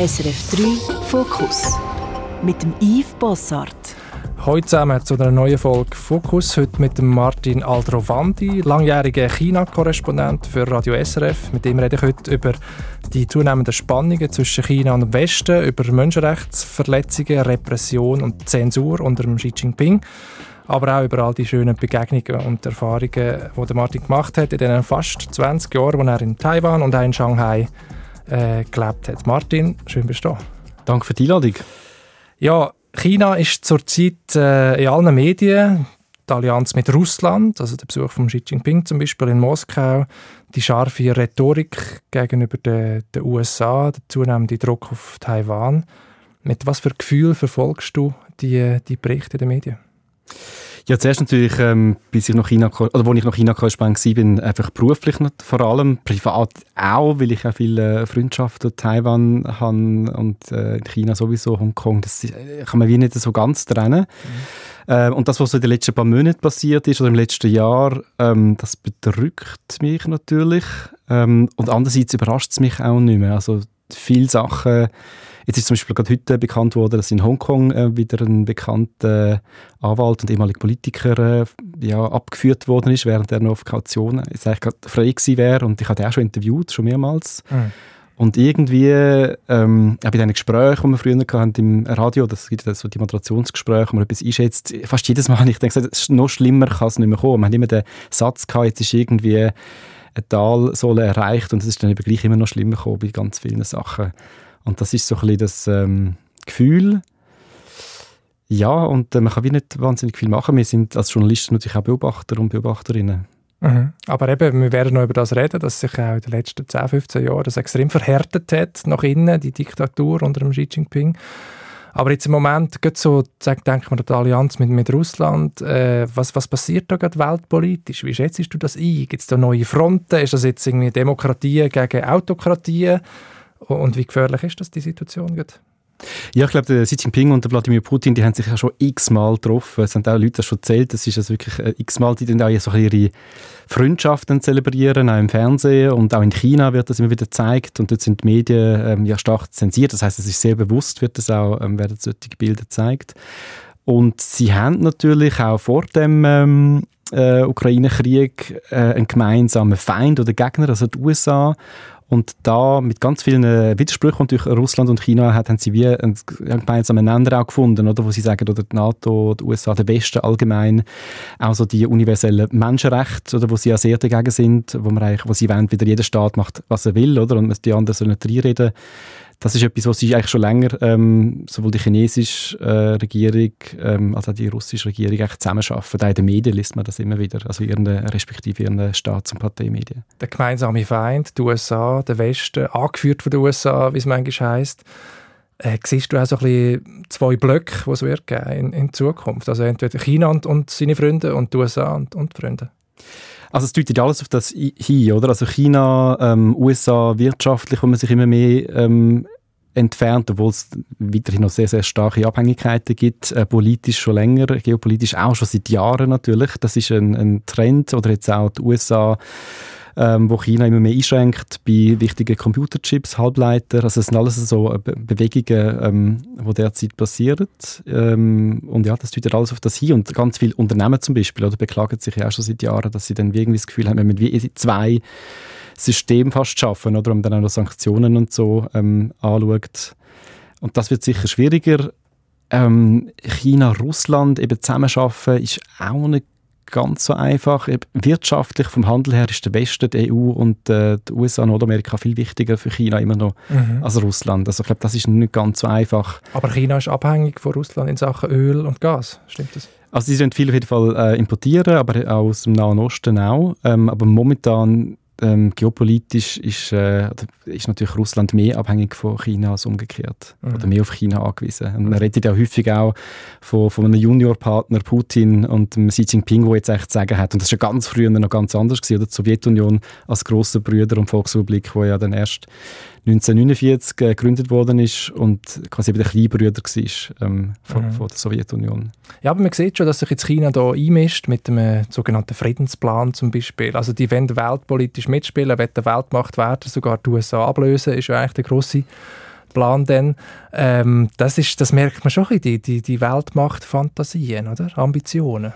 SRF 3 Fokus mit dem Yves Bossart. Heute zusammen zu einer neuen Folge Fokus. Heute mit dem Martin Aldrovandi, langjähriger China-Korrespondent für Radio SRF. Mit dem rede ich heute über die zunehmenden Spannungen zwischen China und dem Westen, über Menschenrechtsverletzungen, Repression und Zensur unter Xi Jinping. Aber auch über all die schönen Begegnungen und Erfahrungen, die Martin gemacht hat in den fast 20 Jahren, wo er in Taiwan und auch in Shanghai äh, gelebt hat. Martin, schön bist du da. Danke für die Einladung. Ja, China ist zurzeit äh, in allen Medien. Die Allianz mit Russland, also der Besuch von Xi Jinping zum Beispiel in Moskau, die scharfe Rhetorik gegenüber den, den USA, der zunehmende Druck auf Taiwan. Mit was für Gefühl verfolgst du die, die Berichte der Medien? Ja, zuerst natürlich, ähm, bis ich noch China, oder wo ich noch China-Korrespondent war, bin einfach beruflich vor allem, privat auch, weil ich auch viele Freundschaften in Taiwan habe und äh, in China sowieso, Hongkong, das äh, kann man wie nicht so ganz trennen. Mhm. Äh, und das, was so in den letzten paar Monaten passiert ist, oder im letzten Jahr, ähm, das bedrückt mich natürlich. Ähm, und andererseits überrascht es mich auch nicht mehr. Also viele Sachen Jetzt ist zum Beispiel gerade heute bekannt worden, dass in Hongkong äh, wieder ein bekannter Anwalt und ehemaliger Politiker äh, ja, abgeführt worden ist, während er noch auf Kaution jetzt eigentlich gerade frei gewesen wäre. Und ich hatte auch schon interviewt, schon mehrmals. Mhm. Und irgendwie, ähm, auch bei diesen Gesprächen, die wir früher hatten im Radio, das gibt so die Moderationsgespräche, wo man etwas einschätzt, fast jedes Mal habe ich gedacht, noch schlimmer kann es nicht mehr kommen. Man hat immer den Satz gehabt, jetzt ist irgendwie eine Talsohle erreicht und es ist dann eben gleich immer noch schlimmer gekommen bei ganz vielen Sachen. Und das ist so ein bisschen das ähm, Gefühl. Ja, und äh, man kann wie nicht wahnsinnig viel machen. Wir sind als Journalisten natürlich auch Beobachter und Beobachterinnen. Mhm. Aber eben, wir werden noch über das reden, dass sich auch in den letzten 10, 15 Jahren das extrem verhärtet hat, nach innen, die Diktatur unter dem Xi Jinping. Aber jetzt im Moment, geht so, denkt man an die Allianz mit, mit Russland, äh, was, was passiert da gerade weltpolitisch? Wie schätzt du das ein? Gibt es da neue Fronten? Ist das jetzt irgendwie Demokratie gegen Autokratie? Und wie gefährlich ist das, die Situation? Gerade? Ja, ich glaube, Xi Jinping und Wladimir Putin, die haben sich ja schon x-mal getroffen. Es haben auch Leute das schon erzählt. Es ist also wirklich äh, x-mal, die dann auch so ihre Freundschaften zelebrieren, auch im Fernsehen und auch in China wird das immer wieder gezeigt und dort sind die Medien ähm, ja stark zensiert. Das heißt, es ist sehr bewusst, wird das auch, ähm, werden solche Bilder gezeigt. Und sie haben natürlich auch vor dem ähm, äh, Ukraine-Krieg äh, einen gemeinsamen Feind oder Gegner, also die USA. Und da mit ganz vielen äh, Widersprüchen, die Russland und China haben sie wie einen gemeinsamen Nenner auch gefunden, oder, wo sie sagen, oder die NATO, die USA, der Westen allgemein, auch so die universellen Menschenrechte, oder, wo sie ja sehr dagegen sind, wo, man eigentlich, wo sie wollen, wieder jeder Staat macht, was er will, oder, und die anderen sollen nicht reinreden das ist etwas, was sie eigentlich schon länger, ähm, sowohl die chinesische äh, Regierung ähm, als auch die russische Regierung eigentlich zusammenarbeiten. Auch in den Medien liest man das immer wieder, also ihren, respektive ihren Staats- und Parteimedien. Der gemeinsame Feind, die USA, der Westen, angeführt von den USA, wie es manchmal heisst. Äh, siehst du auch so ein bisschen zwei Blöcke, die es wird geben in, in Zukunft? Also entweder China und, und seine Freunde und die USA und, und die Freunde. Also es deutet alles auf das hin, oder? Also China, ähm, USA wirtschaftlich, wo man sich immer mehr ähm, entfernt, obwohl es weiterhin noch sehr, sehr starke Abhängigkeiten gibt, äh, politisch schon länger, geopolitisch auch schon seit Jahren natürlich. Das ist ein, ein Trend, oder jetzt auch die USA ähm, wo China immer mehr einschränkt bei wichtigen Computerchips, Halbleiter. Also es sind alles so äh, Be Bewegungen, ähm, die derzeit passieren. Ähm, und ja, das deutet alles auf das hin. Und ganz viele Unternehmen zum Beispiel oder beklagen sich ja auch schon seit Jahren, dass sie dann irgendwie das Gefühl haben, wenn man wie zwei Systeme fast schaffen, oder man dann auch noch Sanktionen und so ähm, anschaut. Und das wird sicher schwieriger. Ähm, China, Russland eben zusammenarbeiten ist auch nicht ganz so einfach. Wirtschaftlich vom Handel her ist der Westen, die EU und äh, die USA, Nordamerika viel wichtiger für China immer noch mhm. als Russland. Also ich glaube, das ist nicht ganz so einfach. Aber China ist abhängig von Russland in Sachen Öl und Gas, stimmt das? Also sie sind viel auf jeden Fall äh, importieren, aber auch aus dem Nahen Osten auch. Ähm, aber momentan ähm, geopolitisch ist, äh, ist natürlich Russland mehr abhängig von China als umgekehrt. Mhm. Oder mehr auf China angewiesen. Und man redet ja häufig auch von, von einem Juniorpartner Putin und dem Xi Jinping, der jetzt echt zu sagen hat. Und das war ja ganz früher noch ganz anders gewesen. Oder die Sowjetunion als grosser Brüder und Volksrepublik, wo ja dann erst 1949 äh, gegründet worden ist und quasi der Kleinbrüder war ähm, von, mhm. von, der Sowjetunion. Ja, aber man sieht schon, dass sich jetzt China da einmischt mit dem äh, sogenannten Friedensplan zum Beispiel. Also die wollen weltpolitisch mitspielen, wollen der Weltmacht werden, sogar die USA ablösen, ist ja eigentlich der grosse Plan dann. Ähm, das, ist, das merkt man schon ein bisschen, die, die, die Weltmacht-Fantasien, oder? Ambitionen.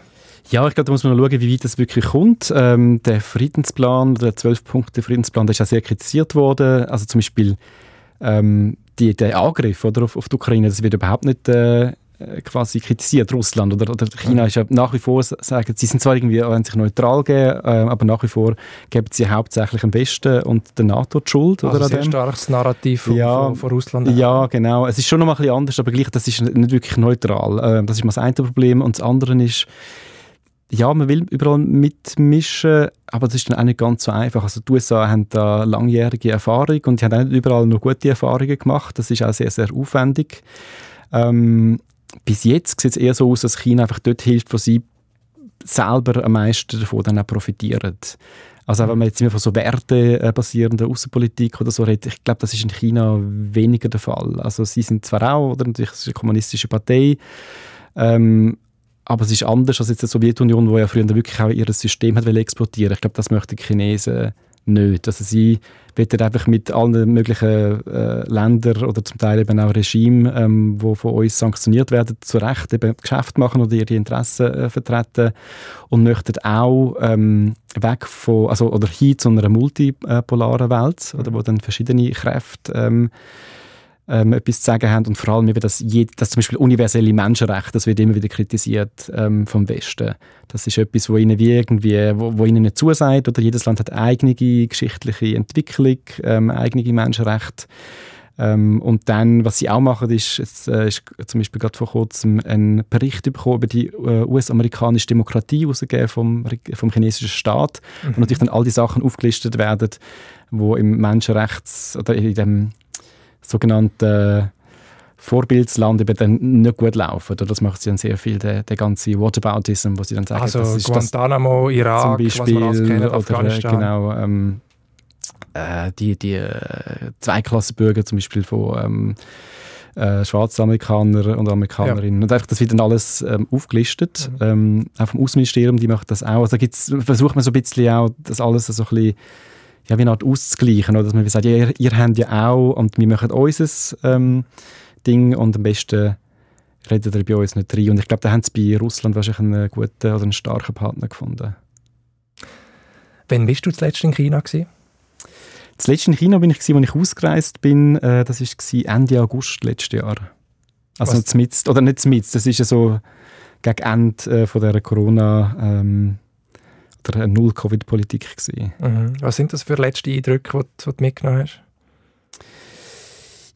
Ja, ich glaube, da muss man noch schauen, wie weit das wirklich kommt. Ähm, der Friedensplan, der 12-Punkte-Friedенsplan, der ist ja sehr kritisiert worden. Also zum Beispiel ähm, die, der Angriff oder, auf, auf die Ukraine, das wird überhaupt nicht äh, quasi kritisiert, Russland oder, oder China mhm. ist ja nach wie vor, sagen, sie sind zwar irgendwie, wenn sich neutral geben, äh, aber nach wie vor geben sie hauptsächlich am Westen und der NATO die Schuld. Also oder sehr starkes Narrativ von, ja, von, von Russland. Ja, genau. Es ist schon noch mal ein bisschen anders, aber gleich, das ist nicht wirklich neutral. Äh, das ist mal das eine Problem und das andere ist, ja, man will überall mitmischen, aber das ist dann auch nicht ganz so einfach. Also die USA haben da langjährige Erfahrung und die haben auch nicht überall noch gute Erfahrungen gemacht. Das ist auch sehr, sehr aufwendig. Ähm, bis jetzt sieht es eher so aus, dass China einfach dort hilft, wo sie selber am meisten davon dann auch profitieren. Also wenn man jetzt immer von so wertebasierender Außenpolitik oder so redet, ich glaube, das ist in China weniger der Fall. Also sie sind zwar auch, oder natürlich, ist eine kommunistische Partei, ähm, aber es ist anders als jetzt die Sowjetunion, wo ja früher wirklich auch ihr System hat exportieren Ich glaube, das möchten die Chinesen nicht. Also sie wollen einfach mit allen möglichen äh, Ländern oder zum Teil eben auch Regimen, ähm, wo von uns sanktioniert werden, zu Recht eben Geschäft machen oder ihre Interessen äh, vertreten und möchten auch ähm, weg von, also oder hin zu einer multipolaren Welt, oder wo dann verschiedene Kräfte ähm, ähm, etwas zu sagen haben und vor allem eben, dass, jed, dass zum Beispiel universelle Menschenrechte, das wird immer wieder kritisiert ähm, vom Westen. Das ist etwas, wo ihnen wie irgendwie, wo, wo ihnen nicht zusagt oder jedes Land hat eigene geschichtliche Entwicklung, ähm, eigene Menschenrechte. Ähm, und dann, was sie auch machen, ist, es äh, ist zum Beispiel gerade vor kurzem ein Bericht bekommen über die äh, US-amerikanische Demokratie rausgegeben vom, vom chinesischen Staat, mhm. wo natürlich dann all die Sachen aufgelistet werden, wo im Menschenrechts oder in dem sogenannten Vorbildsland eben dann nicht gut laufen. Oder das macht sie dann sehr viel, der, der ganze Whataboutism, wo sie dann sagen, also das ist Guantanamo, das, Irak, zum Beispiel, was man kennt, oder genau, ähm, äh, die, die äh, Zweiklassenbürger zum Beispiel von ähm, äh, Schwarzamerikanern und Amerikanerinnen. Ja. Und einfach, das wird dann alles ähm, aufgelistet. Mhm. Ähm, auch vom Außenministerium, die macht das auch. Also gibt's, versucht man so ein bisschen auch, das alles so ein bisschen ja, wie eine Art auszugleichen. Oder? Dass man sagt, ja, ihr, ihr habt ja auch und wir machen unser ähm, Ding und am besten redet ihr bei uns nicht rein. Und ich glaube, da haben sie bei Russland wahrscheinlich einen guten oder einen starken Partner gefunden. Wann bist du zuletzt in China gewesen? Zuletzt in China bin ich als ich ausgereist bin. Äh, das war Ende August letztes Jahr. Also zmitzt, oder nicht zmitzt, das ist ja so gegen Ende äh, von der Corona ähm, oder eine Null-Covid-Politik Mhm. Was sind das für letzte Eindrücke, die, die du mitgenommen hast?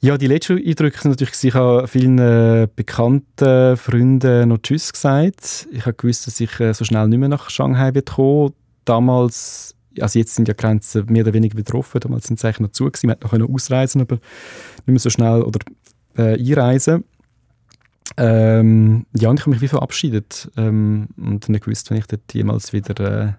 Ja, die letzten Eindrücke sind natürlich, ich habe vielen äh, bekannten Freunden noch Tschüss gesagt. Ich habe gewusst, dass ich äh, so schnell nicht mehr nach Shanghai wird kommen. Damals, also jetzt sind ja Grenzen mehr oder weniger betroffen, damals sind sie eigentlich noch zu gewesen. Man konnte noch ausreisen, aber nicht mehr so schnell oder äh, einreisen. Ähm, ja, und ich habe mich wie verabschiedet ähm, und nicht gewusst, wenn ich dort jemals wieder äh,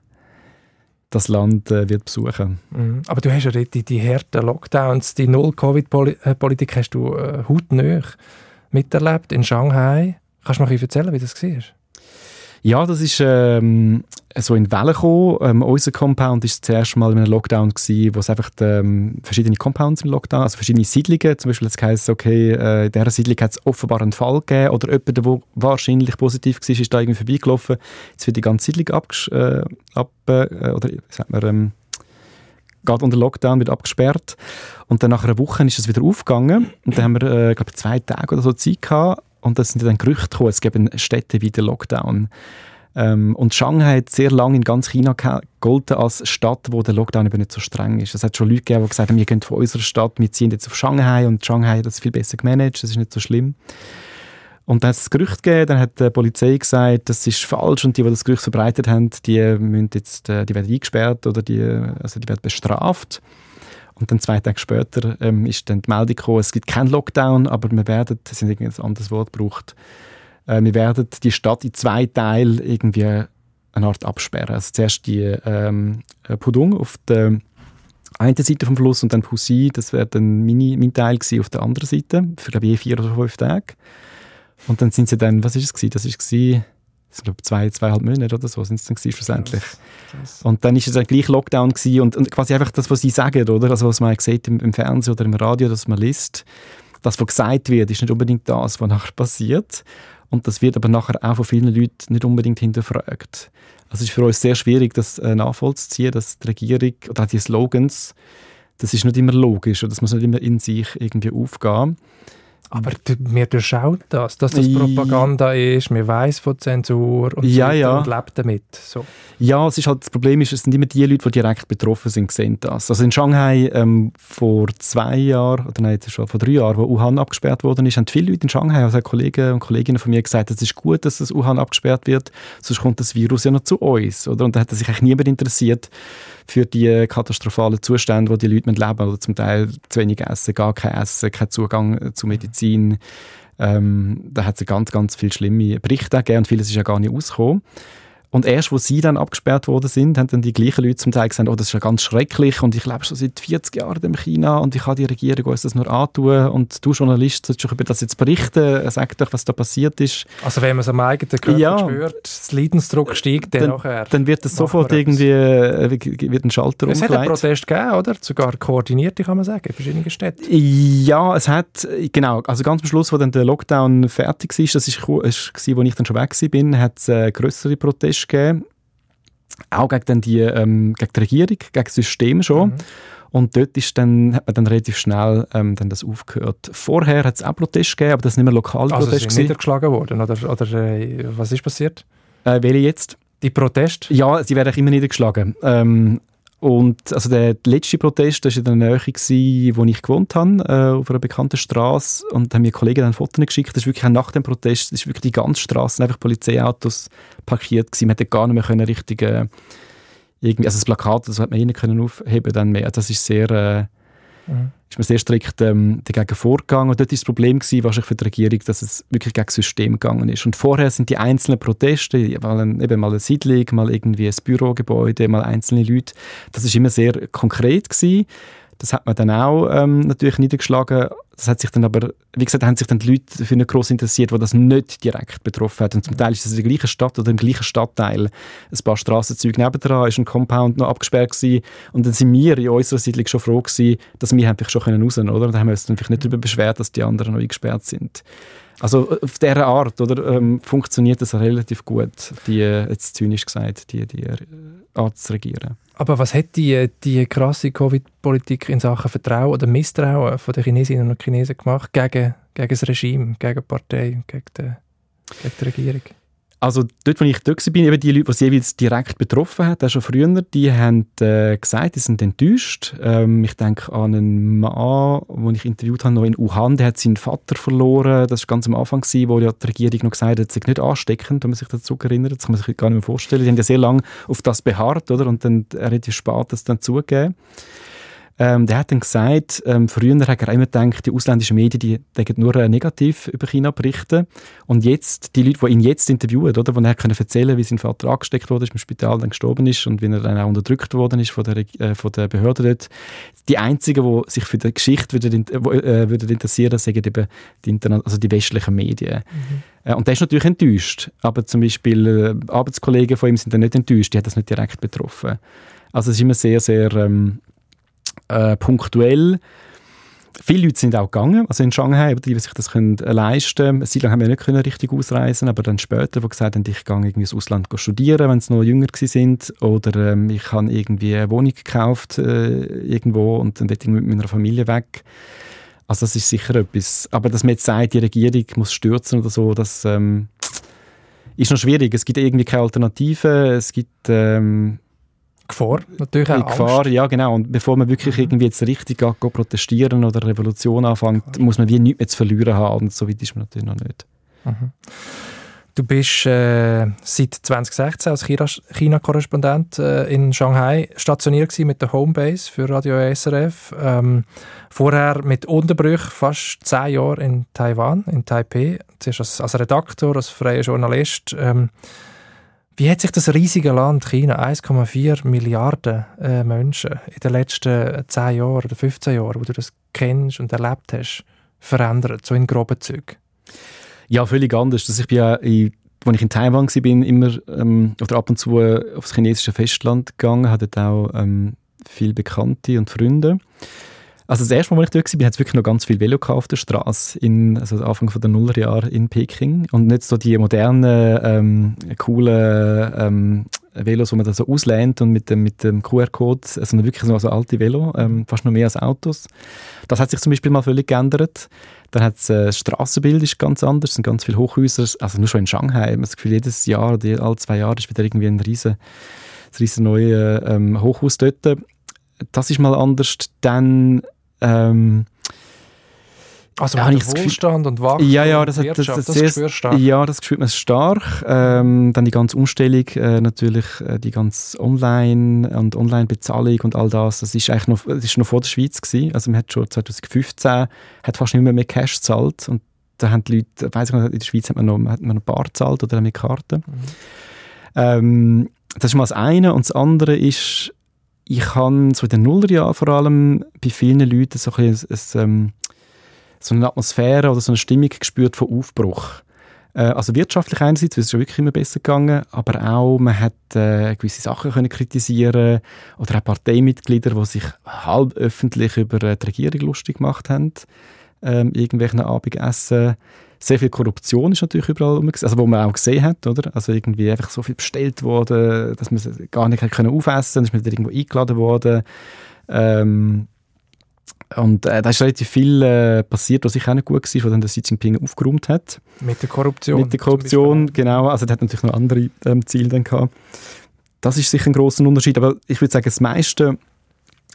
das Land äh, wird besuchen. Mhm. Aber du hast ja die, die harten Lockdowns, die Null-Covid-Politik hast du äh, hautnah miterlebt in Shanghai. Kannst du noch erzählen, wie das war? Ja, das ist ähm, so in Wellen gekommen. Ähm, unser Compound war das erste Mal in einem Lockdown, gewesen, wo es einfach ähm, verschiedene Compounds im Lockdown, also verschiedene Siedlungen, zum Beispiel es heisst, okay, äh, in dieser Siedlung hat es offenbar einen Fall gegeben oder jemand, der wahrscheinlich positiv war, ist da irgendwie vorbeigelaufen. Jetzt wird die ganze Siedlung abges äh, ab, äh, oder sagt man, ähm, geht unter Lockdown, wird abgesperrt. Und dann nach einer Woche ist es wieder aufgegangen. Und dann haben wir, äh, glaube zwei Tage oder so Zeit gehabt. Und da sind dann Gerüchte gekommen, es gäbe Städte wie der Lockdown. Ähm, und Shanghai hat sehr lange in ganz China gegolten als Stadt, wo der Lockdown eben nicht so streng ist. Es hat schon Leute gegeben, die gesagt haben, wir gehen von unserer Stadt, wir ziehen jetzt auf Shanghai und Shanghai hat das viel besser gemanagt, das ist nicht so schlimm. Und dann hat es das Gerücht gegeben, dann hat die Polizei gesagt, das ist falsch und die, die das Gerücht verbreitet haben, die, müssen jetzt, äh, die werden eingesperrt oder die, also die werden bestraft. Und dann zwei Tage später ähm, ist dann die Meldung gekommen, es gibt keinen Lockdown, aber wir werden, das sind irgendwie ein anderes Wort gebraucht, äh, wir werden die Stadt in zwei Teile irgendwie eine Art absperren. Also zuerst die ähm, äh, Pudong auf der einen Seite vom Fluss und dann Pussy, das wäre dann meine, mein Teil gewesen, auf der anderen Seite, für glaube ich vier oder fünf Tage. Und dann sind sie dann, was ist es gewesen? Das ist gewesen, ich glaube zwei, zweieinhalb Monate oder so sind es dann gewesen, schlussendlich. Krass. Und dann ist es dann gleich Lockdown gewesen und, und quasi einfach das, was sie sagen, oder? Also was man sieht im, im Fernsehen oder im Radio, dass man liest, das, was gesagt wird, ist nicht unbedingt das, was nachher passiert. Und das wird aber nachher auch von vielen Leuten nicht unbedingt hinterfragt. Also es ist für uns sehr schwierig, das äh, nachvollziehen, dass die Regierung oder auch die Slogans, das ist nicht immer logisch oder das muss nicht immer in sich irgendwie aufgehen. Aber wir durchschauen das, dass das Propaganda ist, wir weiß von Zensur und, ja, ja. und lebt damit. So. Ja, es ist halt, das Problem ist, es sind immer die Leute, die direkt betroffen sind, sehen das. Also in Shanghai ähm, vor zwei Jahren, oder nein, schon vor drei Jahren, wo Wuhan abgesperrt worden ist, haben viele Leute in Shanghai, also Kollegen und Kolleginnen von mir gesagt, es ist gut, dass das Wuhan abgesperrt wird, sonst kommt das Virus ja noch zu uns. Oder? Und da hat sich eigentlich niemand interessiert, für die katastrophalen Zustände, wo die Leute leben oder zum Teil zu wenig essen, gar kein Essen, kein Zugang zu Medizin. Ähm, da hat es ganz, ganz viele schlimme Berichte gegeben und vieles ist ja gar nicht ausgekommen. Und erst, wo sie dann abgesperrt worden sind, haben dann die gleichen Leute zum Teil gesagt, oh, das ist ja ganz schrecklich und ich lebe schon seit 40 Jahren in China und ich kann die Regierung uns das nur antun und du Journalist sollst doch über das jetzt berichten, sag doch, was da passiert ist. Also wenn man es am eigenen Körper ja, spürt, das Leidensdruck steigt dann, dann nachher. Dann wird das sofort irgendwie, äh, wird ein Schalter es umgelegt. Es hat einen Protest gegeben, oder? Sogar koordinierte, kann man sagen, in verschiedenen Städten. Ja, es hat, genau, also ganz am Schluss, wo dann der Lockdown fertig war, das war, als ich dann schon weg war, hat es äh, größere Proteste Protest gegeben, auch gegen, die, ähm, gegen die Regierung, gegen das System schon. Mhm. Und dort ist dann, hat man dann relativ schnell ähm, dann das aufgehört. Vorher hat es auch Proteste gegeben, aber das sind nicht mehr lokale also Proteste. Also niedergeschlagen worden, oder, oder äh, was ist passiert? Äh, welche jetzt? Die Proteste? Ja, sie werden immer niedergeschlagen. Ähm, und also der letzte Protest, das war in der Nähe, wo ich gewohnt habe, äh, auf einer bekannten Straße. Und haben mir Kollegen dann Fotos geschickt. Das ist wirklich nach dem Protest, das ist wirklich die ganze Straße einfach Polizeiautos parkiert gewesen. Man hätte gar nicht mehr können richtig, äh, irgendwie, also das Plakat, das hat man eh nicht können aufheben dann mehr. Das ist sehr, äh, mhm. ist man sehr strikt ähm, dagegen vorgegangen. Und dort war das Problem gewesen, wahrscheinlich für die Regierung, dass es wirklich gegen das System gegangen ist. Und vorher sind die einzelnen Proteste, mal ein, eben mal eine Siedlung, mal irgendwie ein Bürogebäude, mal einzelne Leute, das ist immer sehr konkret gewesen. Das hat man dann auch ähm, natürlich niedergeschlagen. Das hat sich dann aber, wie gesagt, haben sich dann die Leute für nicht gross interessiert, die das nicht direkt betroffen hat. Und zum Teil ist das in der gleichen Stadt oder im gleichen Stadtteil. Ein paar Strassenzüge nebendran ist ein Compound noch abgesperrt gewesen. Und dann sind wir in unserer Siedlung schon froh gewesen, dass wir einfach schon raus können, oder? Und dann haben wir uns dann vielleicht nicht darüber beschwert, dass die anderen noch eingesperrt sind. Also auf dieser Art oder, ähm, funktioniert das relativ gut, die, jetzt zynisch gesagt, die, die Art zu regieren. Aber was hat die, die krasse Covid-Politik in Sachen Vertrauen oder Misstrauen von den Chinesinnen und Chinesen gemacht gegen, gegen das Regime, gegen die Partei, gegen die, gegen die Regierung? Also dort, wo ich dort war, eben die Leute, die es jeweils direkt betroffen hat, auch schon früher, die haben äh, gesagt, die sind enttäuscht. Ähm, ich denke an einen Mann, den ich interviewt habe, noch in Wuhan, der hat seinen Vater verloren. Das war ganz am Anfang, gewesen, wo ja die Regierung noch gesagt hat, es sei nicht ansteckend, wenn man sich dazu erinnert. Das kann man sich gar nicht mehr vorstellen. Die haben ja sehr lange auf das beharrt, oder? Und dann relativ spät das dann zugegeben. Ähm, der hat dann gesagt, ähm, früher hat er immer gedacht, die ausländischen Medien, die denken nur äh, negativ über China berichten. Und jetzt, die Leute, die ihn jetzt interviewen, oder, wo er können erzählen wie sein Vater angesteckt wurde, im Spital dann gestorben ist und wie er dann auch unterdrückt worden ist von der, äh, von der Behörde dort. Die einzigen, die sich für die Geschichte würden, äh, würden interessieren, sind eben die, also die westlichen Medien. Mhm. Äh, und der ist natürlich enttäuscht. Aber zum Beispiel äh, Arbeitskollegen von ihm sind dann nicht enttäuscht, die hat das nicht direkt betroffen. Also es ist immer sehr, sehr ähm, äh, punktuell. Viele Leute sind auch gegangen, also in Shanghai, die, die sich das können leisten können. Eine lang haben wir nicht können richtig ausreisen aber dann später, die gesagt haben, ich gehe irgendwie ins Ausland studieren, wenn sie noch jünger sind oder ähm, ich habe irgendwie eine Wohnung gekauft äh, irgendwo und dann ich mit meiner Familie weg. Also das ist sicher etwas. Aber dass man jetzt sagt, die Regierung muss stürzen oder so, das ähm, ist noch schwierig. Es gibt irgendwie keine Alternative. Es gibt ähm, Gefahr, natürlich auch Gefahr, ja genau. Und bevor man wirklich mhm. irgendwie jetzt richtig geht, geht protestieren oder Revolution anfängt, Klar. muss man wie nichts mehr zu verlieren haben. Und so weit ist man natürlich noch nicht. Mhm. Du bist äh, seit 2016 als China-Korrespondent äh, in Shanghai stationiert mit der Homebase für Radio SRF. Ähm, vorher mit Unterbrüchen fast zehn Jahre in Taiwan, in Taipei. Zuerst als, als Redakteur, als freier Journalist. Ähm, wie hat sich das riesige Land China, 1,4 Milliarden äh, Menschen, in den letzten 10 Jahren oder 15 Jahren, wo du das kennst und erlebt hast, verändert, so in groben Zügen? Ja, völlig anders. Also ich bin ja, als ich in Taiwan war, bin immer ähm, oder ab und zu aufs chinesische Festland gegangen, hatte auch ähm, viele Bekannte und Freunde. Also das erste Mal, als ich dort war, hat es wirklich noch ganz viel Velo auf der Straße, in, also Anfang der Nullerjahre in Peking. Und nicht so die modernen, ähm, coolen ähm, Velos, die man da so auslehnt und mit dem, mit dem QR-Code, sondern wirklich so also alte Velo, ähm, fast noch mehr als Autos. Das hat sich zum Beispiel mal völlig geändert. Dann hat äh, das Strassenbild ist ganz anders, es sind ganz viele Hochhäuser, also nur schon in Shanghai, man das Gefühl, jedes Jahr, die, alle zwei Jahre ist wieder irgendwie ein riesen, riesen neues ähm, Hochhaus dort. Das ist mal anders. Dann ähm, also ja, der Wohlstand und Wachstum ja, ja, das hat, das, das, das, das stark. Ja, das spürt man stark. Ähm, dann die ganze Umstellung, äh, natürlich äh, die ganze Online- und Online-Bezahlung und all das, das ist eigentlich noch, das ist noch vor der Schweiz gewesen. Also man hat schon 2015 hat fast nicht mehr, mehr Cash gezahlt und da haben die Leute, weiß ich noch, in der Schweiz hat man noch, hat man noch Bar gezahlt oder mit Karten. Mhm. Ähm, das ist mal das eine und das andere ist, ich habe so in den Nullerjahren vor allem bei vielen Leuten so ein, ein, ein, ähm, so eine Atmosphäre oder so eine Stimmung gespürt von Aufbruch. Äh, also wirtschaftlich einerseits, weil es schon wirklich immer besser gegangen, aber auch man hat äh, gewisse Sachen können kritisieren oder auch Parteimitglieder, die sich halb öffentlich über äh, die Regierung lustig gemacht haben, ähm, irgendwelchen Abendessen sehr viel Korruption ist natürlich überall rum, also wo man auch gesehen hat, oder? Also irgendwie einfach so viel bestellt worden, dass man es gar nicht können aufessen, dann ist man irgendwo eingeladen worden. Ähm, und äh, da ist relativ viel äh, passiert, was sicher auch nicht gut war, was dann der Xi Jinping aufgeräumt hat. Mit der Korruption. Mit der Korruption, genau. Also der hat natürlich noch andere ähm, Ziele dann gehabt. Das ist sicher ein großer Unterschied, aber ich würde sagen, das meiste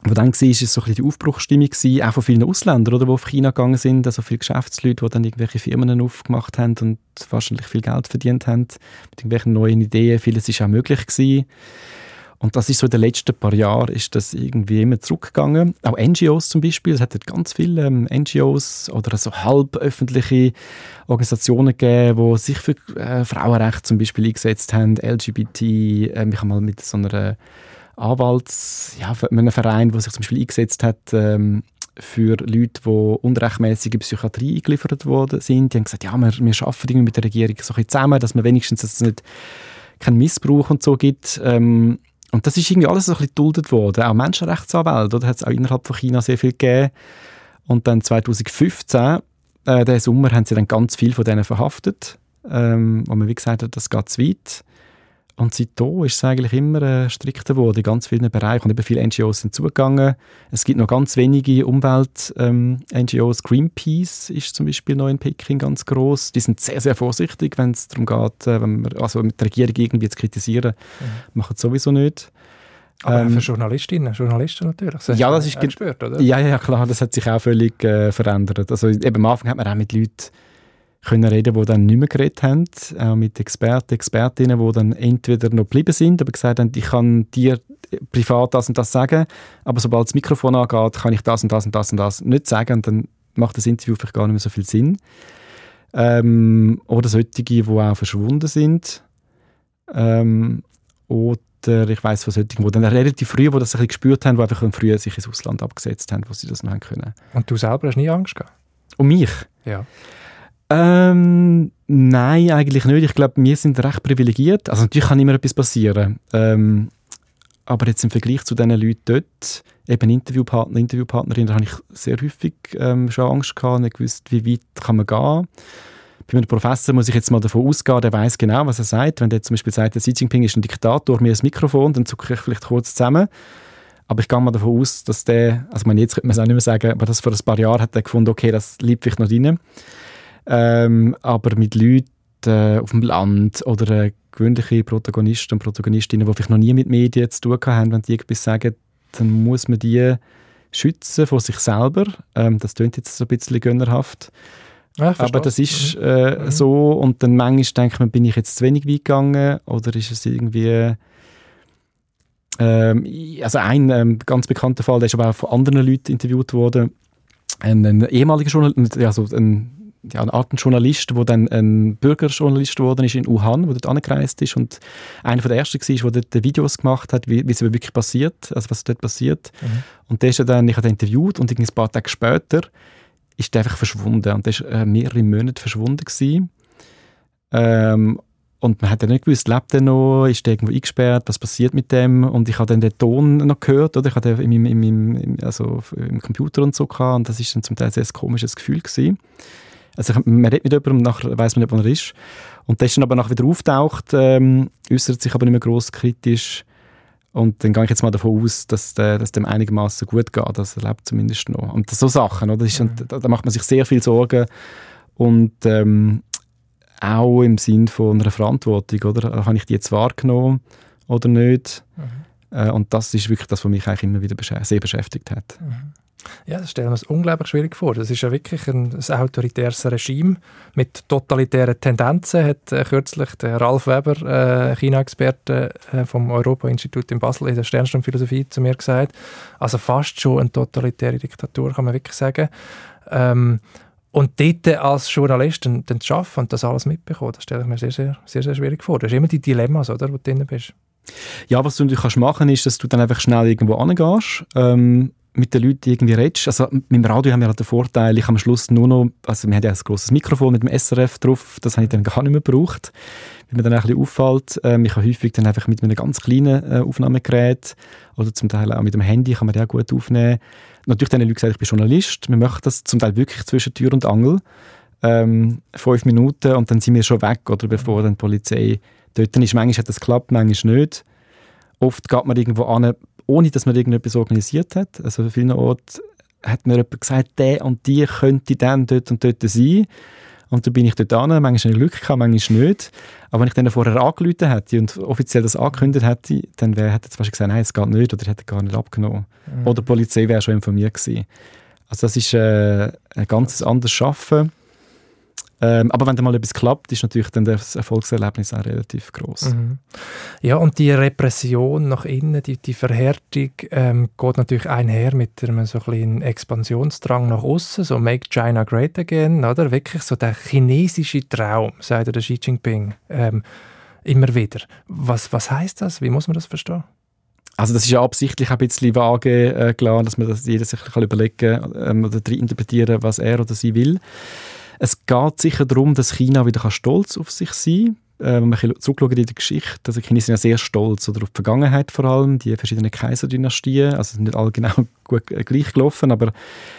was dann war, ist so ein bisschen die Aufbruchsstimmung gewesen, auch von vielen Ausländern, oder, die auf China gegangen sind, also viele Geschäftsleute, die dann irgendwelche Firmen aufgemacht haben und wahrscheinlich viel Geld verdient haben mit irgendwelchen neuen Ideen. Vieles ist auch möglich gewesen. Und das ist so in den letzten paar Jahren ist das irgendwie immer zurückgegangen. Auch NGOs zum Beispiel, es hat ganz viele ähm, NGOs oder so halböffentliche Organisationen gegeben, die sich für äh, Frauenrechte zum Beispiel eingesetzt haben, LGBT. Äh, ich habe mal mit so einer Anwalts, ja, einem Verein, der sich zum Beispiel eingesetzt hat ähm, für Leute, die unrechtmäßig in Psychiatrie eingeliefert worden sind. Die haben gesagt, ja, wir, wir arbeiten mit der Regierung so ein zusammen, dass man wenigstens dass es nicht keinen Missbrauch und so gibt. Ähm, und das ist irgendwie alles so ein bisschen geduldet worden. Auch Menschenrechtsanwälte, da hat es auch innerhalb von China sehr viel gegeben. Und dann 2015, äh, diesen Sommer, haben sie dann ganz viele von denen verhaftet. Ähm, wo man wie gesagt hat, das geht zu weit. Und seitdem ist es eigentlich immer äh, strikter geworden in ganz vielen Bereichen. Und eben viele NGOs sind zugegangen. Es gibt noch ganz wenige Umwelt-NGOs. Ähm, Greenpeace ist zum Beispiel noch in Peking ganz groß. Die sind sehr, sehr vorsichtig, wenn es darum geht, äh, wenn man, also mit der Regierung irgendwie zu kritisieren. Mhm. Machen sowieso nicht. Aber ähm, für Journalistinnen, Journalisten natürlich. Das ja, das ist gespürt, oder? Ja, ja, klar, das hat sich auch völlig äh, verändert. Also eben am Anfang hat man auch mit Leuten können reden, die dann nicht mehr geredet haben, auch mit Experten, Expertinnen, die dann entweder noch geblieben sind, aber gesagt haben, ich kann dir privat das und das sagen, aber sobald das Mikrofon angeht, kann ich das und das und das und das nicht sagen und dann macht das Interview vielleicht gar nicht mehr so viel Sinn. Ähm, oder solche, die auch verschwunden sind. Ähm, oder ich weiß von solchen, die dann relativ früh, die das ein bisschen gespürt haben, die einfach früher sich ins Ausland abgesetzt haben, wo sie das noch haben können. Und du selber hast nie Angst gehabt? Um mich? Ja. Ähm, nein, eigentlich nicht. Ich glaube, wir sind recht privilegiert. Also natürlich kann immer etwas passieren. Ähm, aber jetzt im Vergleich zu diesen Leuten dort, eben Interviewpartner, Interviewpartnerinnen, da habe ich sehr häufig ähm, schon Angst gehabt, nicht gewusst, wie weit kann man gehen. Bei einem Professor muss ich jetzt mal davon ausgehen, der weiß genau, was er sagt. Wenn der zum Beispiel sagt, der Xi Jinping ist ein Diktator, mir ein Mikrofon, dann zucke ich vielleicht kurz zusammen. Aber ich gehe mal davon aus, dass der, also man jetzt könnte man es auch nicht mehr sagen, aber das vor ein paar Jahren hat er gefunden, okay, das liegt vielleicht noch drin. Ähm, aber mit Leuten äh, auf dem Land oder äh, gewöhnliche Protagonisten und Protagonistinnen, die vielleicht noch nie mit Medien zu tun haben, wenn die etwas sagen, dann muss man die schützen von sich selber. Ähm, das klingt jetzt so ein bisschen gönnerhaft. Ja, aber das ist mhm. äh, mhm. so und dann manchmal denkt man, bin ich jetzt zu wenig weit gegangen oder ist es irgendwie ähm, also ein ähm, ganz bekannter Fall, der ist aber auch von anderen Leuten interviewt worden, ein, ein ehemaliger Journalist, also ein ja, eine Art Journalist, der dann ein Bürgerjournalist geworden ist in Wuhan, wo dort angereist ist und einer der ersten war, der dort Videos gemacht hat, wie, wie es wirklich passiert, also was dort passiert. Mhm. Und der ist dann, ich habe interviewt und ein paar Tage später ist der einfach verschwunden und der ist äh, mehrere Monate verschwunden gewesen. Ähm, und man hat ja nicht gewusst, lebt er noch, ist er irgendwo eingesperrt, was passiert mit dem? Und ich habe dann den Ton noch gehört, oder? Ich hatte in meinem, in meinem, also im Computer und so gehabt, und das ist dann zum Teil ein sehr komisches Gefühl gewesen. Also man redet mit jemandem, nachher weiß man nicht, wo er ist. Und der ist dann aber nachher wieder auftaucht, ähm, äußert sich aber nicht mehr gross kritisch. Und dann gehe ich jetzt mal davon aus, dass, der, dass dem einigermaßen gut geht. Also er lebt zumindest noch. Und so Sachen, oder? Ist, mhm. da, da, macht man sich sehr viel Sorgen. Und ähm, auch im Sinn von einer Verantwortung, oder? Habe ich die jetzt wahrgenommen oder nicht? Mhm. Äh, und das ist wirklich das, was mich eigentlich immer wieder besch sehr beschäftigt hat. Mhm. Ja, das stellen wir uns unglaublich schwierig vor. Das ist ja wirklich ein, ein autoritäres Regime mit totalitären Tendenzen, hat äh, kürzlich der Ralf Weber, äh, China-Experte äh, vom Europa-Institut in Basel in der Sternstundenphilosophie zu mir gesagt. Also fast schon eine totalitäre Diktatur, kann man wirklich sagen. Ähm, und dort als Journalist dann, dann zu arbeiten und das alles mitbekommen, das stelle ich mir sehr, sehr, sehr, sehr schwierig vor. Das ist immer die Dilemmas, oder, wo du drin bist. Ja, was du natürlich kannst machen ist, dass du dann einfach schnell irgendwo angehst, ähm, mit den Leuten irgendwie redest. Also mit dem Radio haben wir halt den Vorteil, ich am Schluss nur noch, also wir haben ja ein grosses Mikrofon mit dem SRF drauf, das habe ich dann gar nicht mehr gebraucht, weil mir dann ein bisschen auffällt. Ähm, ich habe häufig dann einfach mit einem ganz kleinen äh, Aufnahmegerät oder zum Teil auch mit dem Handy kann man ja gut aufnehmen natürlich den Leuten gesagt, ich bin Journalist. Wir machen das zum Teil wirklich zwischen Tür und Angel. Ähm, fünf Minuten und dann sind wir schon weg, oder bevor dann die Polizei dort ist. Manchmal hat das geklappt, manchmal nicht. Oft geht man irgendwo an, ohne dass man irgendetwas organisiert hat. Also an vielen Orten hat mir jemand gesagt, der und die könnte dann dort und dort sein. Und dann bin ich dort an, manchmal habe ich Glück gehabt, manchmal nicht. Aber wenn ich dann vorher angerufen hätte und offiziell das angekündigt hätte, dann wär, hätte er zum gesagt, nein, es geht nicht oder hätte gar nicht abgenommen. Mhm. Oder die Polizei wäre schon informiert gewesen. Also das ist äh, ein ganz anderes Arbeiten. Ähm, aber wenn dann mal etwas klappt, ist natürlich dann das Erfolgserlebnis auch relativ groß. Mhm. Ja, und die Repression nach innen, die, die Verhärtung, ähm, geht natürlich einher mit einem so ein Expansionsdrang nach außen, so Make China Great Again, oder? Wirklich so der chinesische Traum, sagt der Xi Jinping ähm, immer wieder. Was, was heißt das? Wie muss man das verstehen? Also das ist ja absichtlich ein bisschen vage äh, klar, dass man das jeder sich kann überlegen ähm, oder interpretieren, was er oder sie will. Es geht sicher darum, dass China wieder stolz auf sich sein kann. Äh, wenn man zurückschauen in der Geschichte, also China sind ja sehr stolz oder auf die Vergangenheit vor allem, die verschiedenen Kaiserdynastien, also nicht alle genau gut äh, gleich gelaufen, aber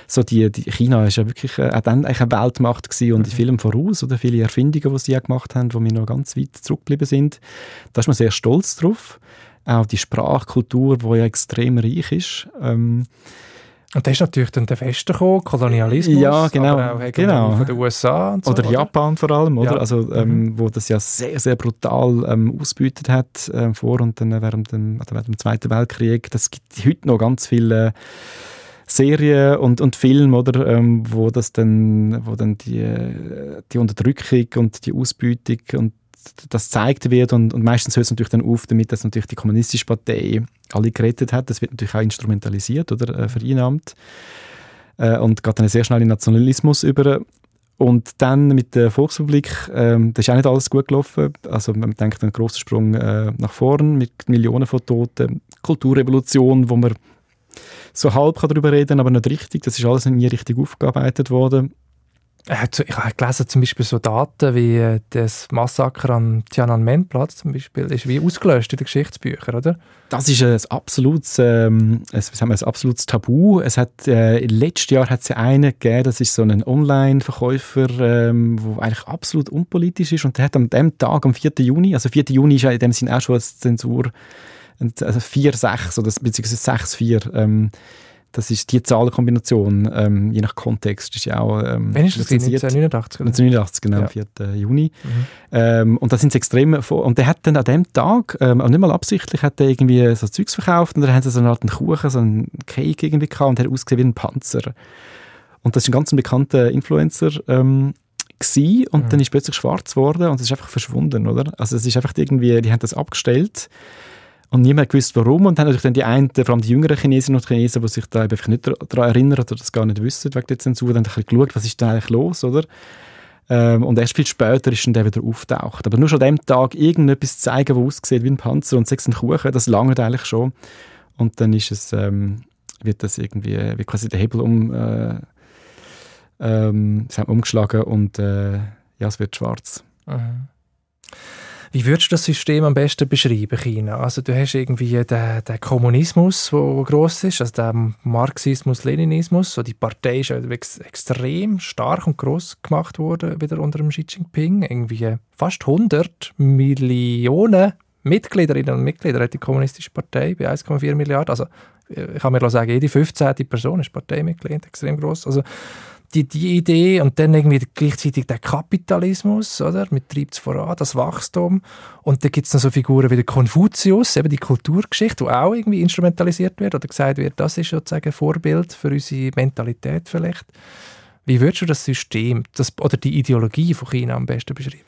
so die, die China ist ja wirklich äh, auch dann eigentlich eine Weltmacht gewesen und mhm. in vielen voraus oder viele Erfindungen, die sie ja gemacht haben, wo wir noch ganz weit zurückgeblieben sind, da ist man sehr stolz drauf. Auch die Sprachkultur, die ja extrem reich ist. Ähm, und da ist natürlich dann der Westen gekommen, Kolonialismus, ja, genau, aber auch genau. von den USA so, Oder, oder, Japan vor allem, oder? Ja. Also, ähm, mhm. wo das ja sehr, sehr brutal ähm, ausbeutet hat ähm, vor und dann während dem, also während dem Zweiten Weltkrieg. Das gibt heute noch ganz viele Serien und, und Filme, oder, ähm, wo das dann, wo dann die, die Unterdrückung und die Ausbeutung und das gezeigt wird und, und meistens hört es natürlich dann auf damit, dass natürlich die kommunistische Partei alle gerettet hat. Das wird natürlich auch instrumentalisiert oder äh, vereinnahmt äh, und geht dann sehr schnell in Nationalismus über. Und dann mit der Volksrepublik, ähm, das ist auch nicht alles gut gelaufen. Also man denkt einen großen Sprung äh, nach vorn mit Millionen von Toten. Kulturrevolution, wo man so halb darüber reden aber nicht richtig. Das ist alles nie richtig aufgearbeitet worden. Ich habe gelesen, zum Beispiel so Daten wie äh, das Massaker am Tiananmen-Platz zum Beispiel, ist wie ausgelöscht in den Geschichtsbüchern, oder? Das ist ein absolutes, ähm, ein, ein absolutes Tabu. Es hat, äh, letztes Jahr hat es einen gegeben, das ist so ein Online-Verkäufer, ähm, der eigentlich absolut unpolitisch ist und der hat am dem Tag, am 4. Juni, also 4. Juni ist ja in dem Sinne auch schon als Zensur, also 4-6 oder beziehungsweise 6-4, ähm, das ist die Zahlenkombination, ähm, je nach Kontext, ist ja auch ähm, Wann ist das? 1989? 1989, genau, ja. 4. Juni. Mhm. Ähm, und da sind sie extrem, und der hat dann an dem Tag, ähm, nicht mal absichtlich, hat er irgendwie so Zeugs verkauft und dann haben sie so eine Art Kuchen, so einen Cake irgendwie gehabt und der hat ausgesehen wie ein Panzer. Und das ist ein ganz bekannter Influencer, ähm, gewesen, und mhm. dann ist plötzlich schwarz geworden und es ist einfach verschwunden, oder? Also es ist einfach irgendwie, die haben das abgestellt und niemand gewusst, warum. Und dann natürlich dann die einen, vor allem die jüngeren Chinesinnen und Chinesen, die sich da einfach nicht daran erinnern oder das gar nicht wissen wegen der Zensur, dann haben geschaut, was ist da eigentlich los, oder? Ähm, und erst viel später ist dann der wieder auftaucht. Aber nur schon an dem Tag irgendetwas zeigen, das aussieht wie ein Panzer und sechs ein Kuchen, das langt eigentlich schon. Und dann ist es, ähm, wird das irgendwie, wie quasi der Hebel um, äh, ähm, umgeschlagen und äh, ja, es wird schwarz. Mhm. Wie würdest du das System am besten beschreiben, China? Also du hast irgendwie den, den Kommunismus, der gross ist, also der Marxismus, Leninismus. So die Partei ist ex extrem stark und gross gemacht worden, wieder unter dem Xi Jinping. Irgendwie fast 100 Millionen Mitgliederinnen und Mitglieder hat die Kommunistische Partei bei 1,4 Milliarden. Also ich kann mir sagen, jede 15. Person ist Parteimitglied, extrem gross. Also die, die Idee und dann irgendwie gleichzeitig der Kapitalismus, oder? Mit treibt voran, das Wachstum. Und dann gibt es noch so Figuren wie der Konfuzius, eben die Kulturgeschichte, die auch irgendwie instrumentalisiert wird oder gesagt wird, das ist sozusagen ein Vorbild für unsere Mentalität vielleicht. Wie würdest du das System das, oder die Ideologie von China am besten beschreiben?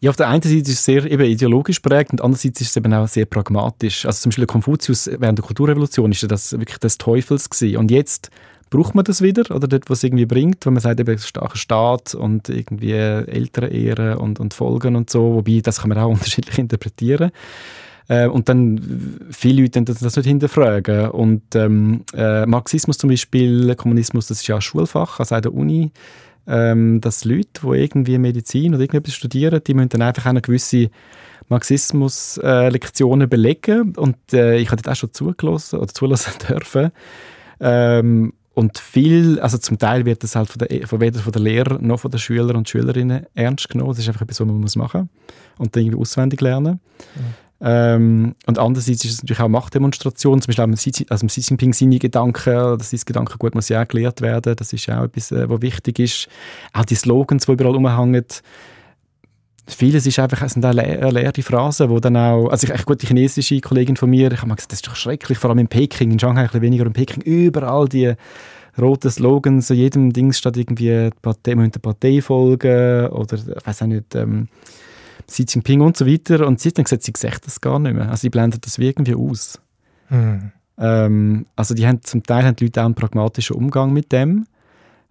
Ja, auf der einen Seite ist es sehr eben ideologisch prägt und andererseits ist es eben auch sehr pragmatisch. Also zum Beispiel Konfuzius während der Kulturrevolution ist das wirklich des Teufels gewesen. Und jetzt braucht man das wieder oder dort, was irgendwie bringt, wenn man sagt, eben starker Staat und irgendwie Eltern ehren und, und Folgen und so, wobei das kann man auch unterschiedlich interpretieren. Äh, und dann viele Leute das, das nicht hinterfragen. Und ähm, äh, Marxismus zum Beispiel, Kommunismus, das ist ja ein Schulfach, also an der Uni, ähm, dass Leute, die irgendwie Medizin oder irgendetwas studieren, die müssen dann einfach eine gewisse Marxismus-Lektionen äh, belegen. Und äh, ich habe das auch schon zugelassen oder zulassen dürfen. Ähm, und viel, also zum Teil wird das halt von der, von weder von der Lehrer noch von den Schülern und Schülerinnen ernst genommen. Das ist einfach etwas, was man muss machen und dann irgendwie auswendig lernen. Mhm. Ähm, und andererseits ist es natürlich auch Machtdemonstration, zum Beispiel auch also Xi Jinping seine Gedanken, dass sein Gedankengut muss ja auch gelehrt werden, das ist auch etwas, äh, was wichtig ist. Auch die Slogans, die überall rumhängen, vieles ist einfach, sind auch leere, leere Phrasen, wo dann auch, also ich, gut, die chinesische Kollegin von mir, ich habe mir gesagt, das ist doch schrecklich, vor allem in Peking, in Shanghai ein bisschen weniger in Peking, überall die roten Slogans, so jedem Ding statt irgendwie Partei, man der Partei folgen oder, ich weiß auch nicht, ähm, Xi Jinping und so weiter und sie hat dann gesagt, sie sieht das gar nicht mehr, also sie blendet das irgendwie aus. Hm. Ähm, also die haben, zum Teil haben die Leute auch einen pragmatischen Umgang mit dem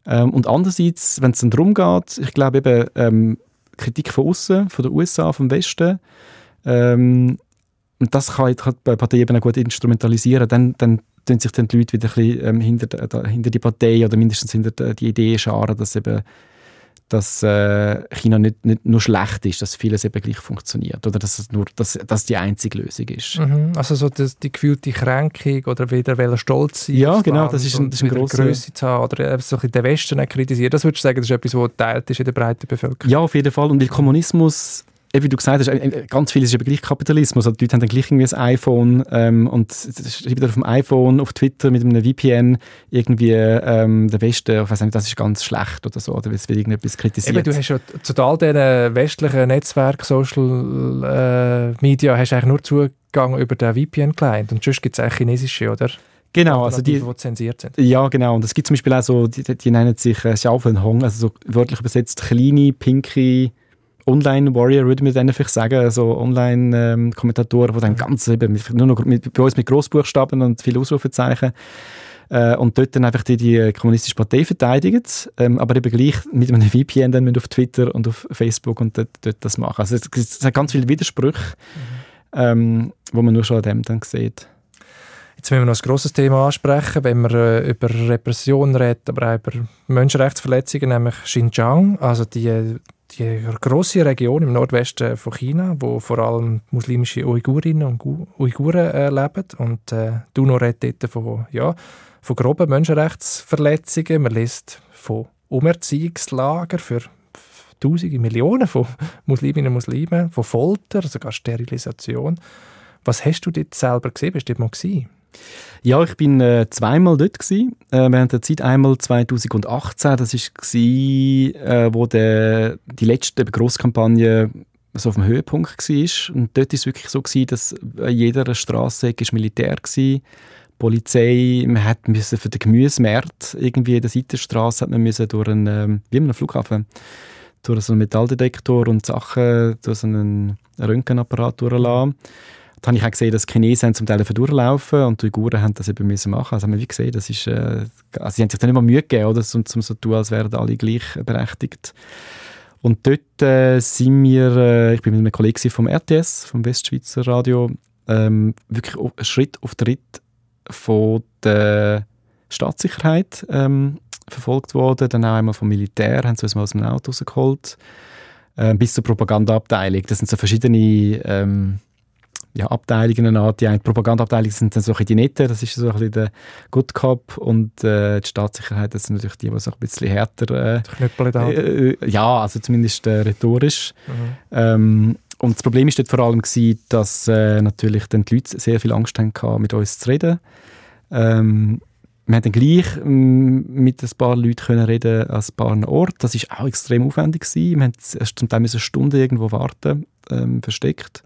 ähm, und andererseits, wenn es dann darum geht, ich glaube eben, ähm, Kritik von außen, von den USA, vom Westen. Ähm, und das kann, kann die Partei eben auch gut instrumentalisieren. Dann, dann tun sich dann die Leute wieder ein bisschen ähm, hinter, da, hinter die Partei oder mindestens hinter die Idee scharen, dass eben dass äh, China nicht, nicht nur schlecht ist, dass vieles eben gleich funktioniert oder dass es nur dass, dass die einzige Lösung ist. Mhm. Also so das, die gefühlte Kränkung oder wieder welcher Stolz sein Ja, genau, das ist ein, das ist ein grosser... Grösse zu haben oder so den Westen kritisieren. Das würdest du sagen, das ist etwas, was geteilt ist in der breiten Bevölkerung? Ja, auf jeden Fall. Und weil Kommunismus wie du gesagt hast, ganz vieles ist eben gleich Kapitalismus. Also die Leute haben dann gleich irgendwie ein iPhone ähm, und schreiben auf dem iPhone, auf Twitter mit einem VPN irgendwie ähm, der Westen, ich weiß nicht, das ist ganz schlecht oder so, oder es wird irgendetwas kritisiert. Eben, du hast ja zu all diesen westlichen Netzwerken, Social äh, Media, hast du eigentlich nur Zugang über den VPN-Client und sonst gibt es auch chinesische, oder? Genau, also die, die zensiert sind. Ja, genau. Und es gibt zum Beispiel auch so, die, die nennen sich äh, Hong, also so wörtlich übersetzt kleine, pinke Online-Warrior, würde man dann vielleicht sagen, also Online-Kommentatoren, ähm, die dann ganz eben, nur noch mit, bei uns mit Großbuchstaben und viele Ausrufezeichen äh, und dort dann einfach die, die kommunistische Partei verteidigen, ähm, aber eben gleich mit einem VPN dann auf Twitter und auf Facebook und dort, dort das machen. Also es, es hat ganz viele Widersprüche, mhm. ähm, wo man nur schon an dem dann sieht. Jetzt müssen wir noch ein grosses Thema ansprechen, wenn man äh, über Repression redet, aber auch über Menschenrechtsverletzungen, nämlich Xinjiang, also die die große Region im Nordwesten von China, wo vor allem muslimische Uigurinnen und Uiguren äh, leben. Und äh, UNO redet dort von, ja, von groben Menschenrechtsverletzungen. Man liest von Umerziehungslagern für Tausende, Millionen von Musliminnen und Muslimen, von Folter, sogar Sterilisation. Was hast du dort selber gesehen? Bist du dort mal gewesen? Ja, ich bin äh, zweimal dort gewesen, äh, während der Zeit. Einmal 2018, das war, äh, wo der, die letzte Grosskampagne so auf dem Höhepunkt war. Und dort war es wirklich so, gewesen, dass an jeder Straße Militär war. Polizei, man hat müssen für den Gemüsemarkt irgendwie in der Seitenstraße hat man müssen durch einen, ähm, wie einem Flughafen, durch so einen Metalldetektor und Sachen, durch so einen Röntgenapparat durchlassen. Da habe ich auch gesehen, dass die Chinesen zum Teil durchlaufen und die Uiguren haben das eben müssen machen. Also haben wir gesehen, das ist, äh, also sie haben sich dann immer Mühe gegeben, oder, um, um so zu tun, als wären alle gleich berechtigt. Und dort äh, sind wir, äh, ich bin mit einem Kollegen vom RTS, vom Westschweizer Radio, ähm, wirklich Schritt auf Schritt von der Staatssicherheit ähm, verfolgt worden. Dann auch einmal vom Militär, haben sie uns mal aus dem Auto rausgeholt. äh, bis zur Propagandaabteilung. Das sind so verschiedene ähm, ja, Abteilungen an. Die eine Propagandaabteilung sind dann so die Netten, das ist so ein bisschen der Good Cop und äh, die Staatssicherheit, das sind natürlich die, die so ein bisschen härter... Äh, äh, ja, also zumindest äh, rhetorisch. Mhm. Ähm, und das Problem ist dort vor allem gewesen, dass äh, natürlich dann die Leute sehr viel Angst hatten, mit uns zu reden. Ähm, wir haben dann gleich ähm, mit ein paar Leuten können reden an ein paar Orten. Das war auch extrem aufwendig gewesen. Wir mussten zum Teil eine Stunde irgendwo warten, ähm, versteckt.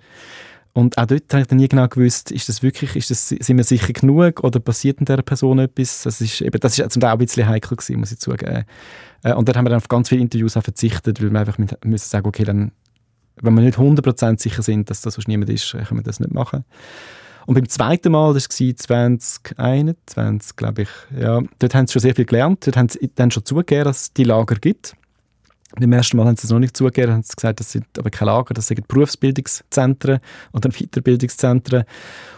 Und auch dort habe ich dann nie genau gewusst, ist das wirklich, ist das, sind wir sicher genug oder passiert in dieser Person etwas? Das ist, eben, das ist zum Teil auch ein bisschen heikel gewesen, muss ich zugeben. Äh, und dann haben wir dann auf ganz viele Interviews auch verzichtet, weil wir einfach müssen sagen, okay, dann, wenn wir nicht 100% sicher sind, dass das sonst niemand ist, können wir das nicht machen. Und beim zweiten Mal, das war 2021, glaube ich, ja, dort haben sie schon sehr viel gelernt. Dort haben sie dann schon zugegeben, dass es die Lager gibt. Beim ersten Mal haben sie es noch nicht zugegeben, haben sie gesagt, das sind aber keine Lager, das sind Berufsbildungszentren oder Weiterbildungszentren.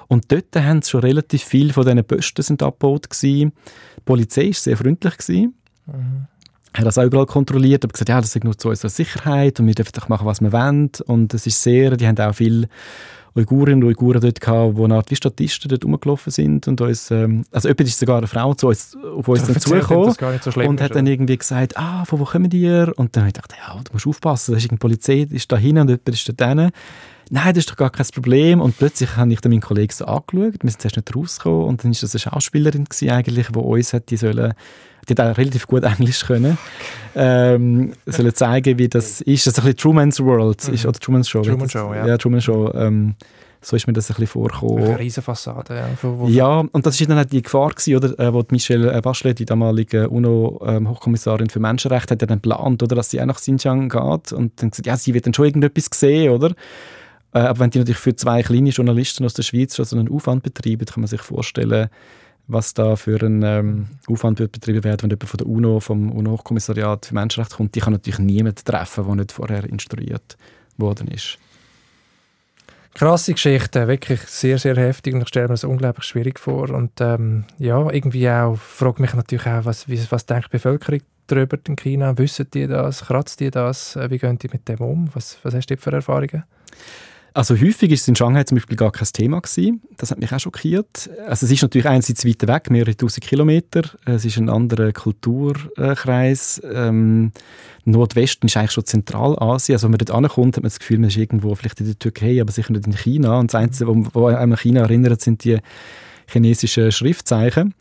Und dort haben schon relativ viele von diesen Posten sind abgebaut gewesen. Die Polizei war sehr freundlich. Gewesen. Mhm. Hat das auch überall kontrolliert, aber gesagt, ja, das ist nur zu unserer Sicherheit und wir dürfen doch machen, was wir wollen. Und es ist sehr, die haben auch viel Uigurinnen und Uiguren dort gehabt, die eine wie Statisten dort rumgelaufen sind und uns, ähm, also jemand ist sogar eine Frau zu uns, auf uns dann zugekommen so und hat dann irgendwie gesagt, ah, von wo kommen die? Und dann habe ich gedacht, ja, du musst aufpassen, da ist irgendeine Polizei, ist da hinten und jemand ist da hinten. Nein, das ist doch gar kein Problem. Und plötzlich habe ich dann meinen Kollegen so angeschaut, wir sind zuerst nicht rausgekommen und dann war das eine Schauspielerin gewesen, eigentlich, die uns hat, die sollen die auch relativ gut Englisch können, ähm, sollen zeigen, wie das ist. Das ist ein bisschen Truman's World, mhm. ist, oder Truman's Show. Truman Show, ja. Ja, Truman Show. Ähm, so ist mir das ein bisschen vorgekommen. Eine riesige Fassade, ja. ja, und das war dann halt die Gefahr gewesen, oder, äh, wo die Michelle äh, Bachelet, die damalige UNO-Hochkommissarin ähm, für Menschenrechte, hat ja dann geplant, oder, dass sie auch nach Xinjiang geht und dann gesagt, ja, sie wird dann schon irgendetwas sehen, oder? Äh, aber wenn die natürlich für zwei kleine Journalisten aus der Schweiz schon so einen Aufwand betreiben, kann man sich vorstellen, was da für ein ähm, Aufwand wird betrieben werden, wenn jemand von der UNO, vom UNO-Kommissariat für Menschenrechte kommt. Die kann natürlich niemand treffen, der nicht vorher instruiert worden ist. Krasse Geschichte, wirklich sehr, sehr heftig und ich stelle mir das unglaublich schwierig vor. Und ähm, ja, irgendwie auch, frage mich natürlich auch, was, was denkt die Bevölkerung darüber in China? Wissen die das? Kratzt die das? Wie gehen die mit dem um? Was, was hast du für Erfahrungen? Also häufig ist es in Shanghai zum Beispiel gar kein Thema gewesen. Das hat mich auch schockiert. Also es ist natürlich einerseits weiter weg, mehrere tausend Kilometer. Es ist ein anderer Kulturkreis. Ähm, Nordwesten ist eigentlich schon Zentralasien. Also wenn man dort ankommt, hat man das Gefühl, man ist irgendwo vielleicht in der Türkei, aber sicher nicht in China. Und das Einzige, wo, einem an China erinnert, sind die chinesischen Schriftzeichen.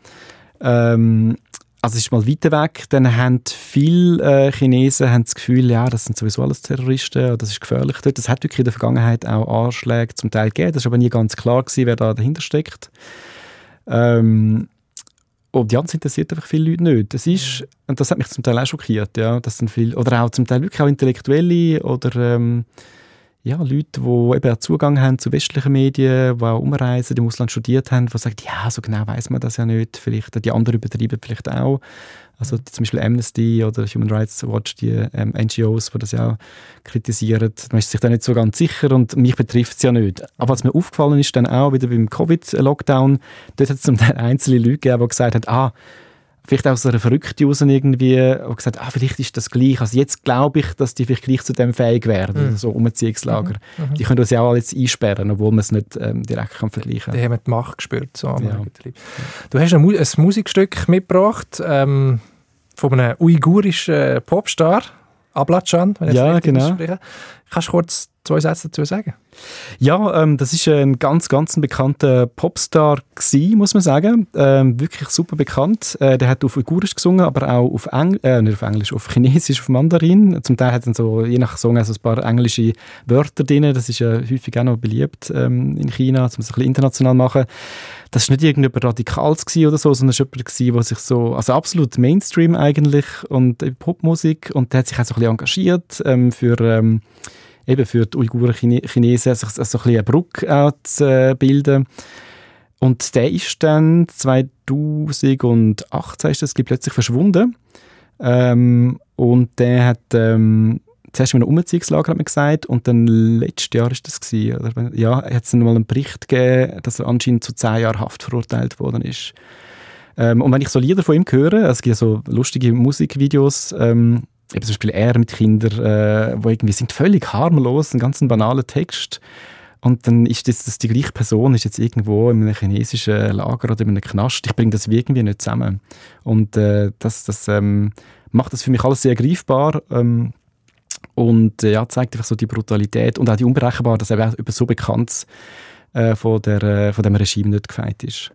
Ähm, also es ist mal weiter weg, dann haben viele äh, Chinesen haben das Gefühl, ja, das sind sowieso alles Terroristen, das ist gefährlich dort. Das hat wirklich in der Vergangenheit auch Anschläge zum Teil gegeben, das ist aber nie ganz klar gewesen, wer da dahinter steckt. Ähm, und ja, das interessiert einfach viele Leute nicht. Das ist, und das hat mich zum Teil auch schockiert, ja, dass dann viel, oder auch zum Teil wirklich auch Intellektuelle oder ähm, ja, Leute, die eben auch Zugang haben zu westlichen Medien, die auch umreisen, im Ausland studiert haben, die sagen, ja, so genau weiß man das ja nicht. Vielleicht die anderen übertreiben vielleicht auch. Also die, zum Beispiel Amnesty oder Human Rights Watch, die ähm, NGOs, die das ja auch kritisieren. Man ist sich da nicht so ganz sicher und mich betrifft es ja nicht. Aber was mir aufgefallen ist, dann auch wieder beim Covid-Lockdown, dort hat es zum Teil einzelne Leute gegeben, die gesagt haben, ah, vielleicht auch so eine Verrückte raus irgendwie und gesagt, ah, vielleicht ist das gleich. Also jetzt glaube ich, dass die vielleicht gleich zu dem fähig werden, mhm. so Umziehungslager. Mhm. mhm. Die können uns ja auch jetzt einsperren, obwohl man es nicht ähm, direkt kann vergleichen kann. Die haben die Macht gespürt. So ja. Du hast ein, Mu ein Musikstück mitgebracht ähm, von einem uigurischen Popstar, Ablatschan, wenn ich ja, es genau. ausspreche. Kannst du kurz zwei Sätze dazu sagen? Ja, ähm, das ist ein ganz, ganz bekannter Popstar gewesen, muss man sagen. Ähm, wirklich super bekannt. Äh, der hat auf Uigurisch gesungen, aber auch auf Englisch, äh, nicht auf Englisch, auf Chinesisch, auf Mandarin. Zum Teil hat er so, je nach Song, also ein paar englische Wörter drin. Das ist ja häufig auch noch beliebt ähm, in China, um es ein bisschen international machen. Das war nicht irgendjemand Radikals oder so, sondern es war jemand, der sich so, also absolut Mainstream eigentlich und Popmusik und der hat sich auch so ein bisschen engagiert ähm, für ähm, eben für die Uiguren Chinesen sich so ein bisschen eine Brücke zu äh, bilden. Und der ist dann 2018 ist das plötzlich verschwunden. Ähm, und der hat ähm, zuerst in einem Umziehungslager hat man gesagt und dann letztes Jahr ist das gewesen, oder? Ja, hat es dann mal einen Bericht gegeben, dass er anscheinend zu zehn Jahren Haft verurteilt worden ist. Ähm, und wenn ich so Lieder von ihm höre, es gibt so lustige Musikvideos, ähm, eben zum Beispiel er mit Kindern, äh, wo irgendwie sind völlig harmlos, ein ganz banaler Text. Und dann ist das, das die gleiche Person, ist jetzt irgendwo in einem chinesischen Lager oder in einem Knast. Ich bringe das irgendwie nicht zusammen. Und äh, das, das ähm, macht das für mich alles sehr greifbar. Ähm, und äh, ja, zeigt einfach so die Brutalität und auch die Unberechenbarkeit, dass er über so bekannt äh, von, der, äh, von dem Regime nicht gefeit ist.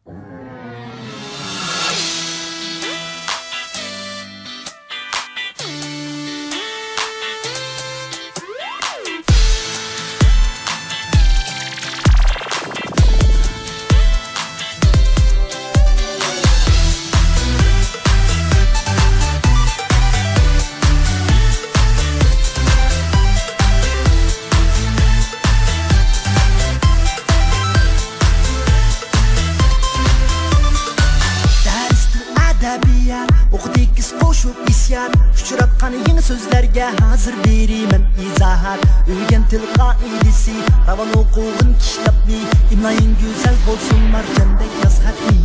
ben tilqaidisi Ravan o'quvin kishtabni imlayin go'zal bo'lsin marjanda yaz xatni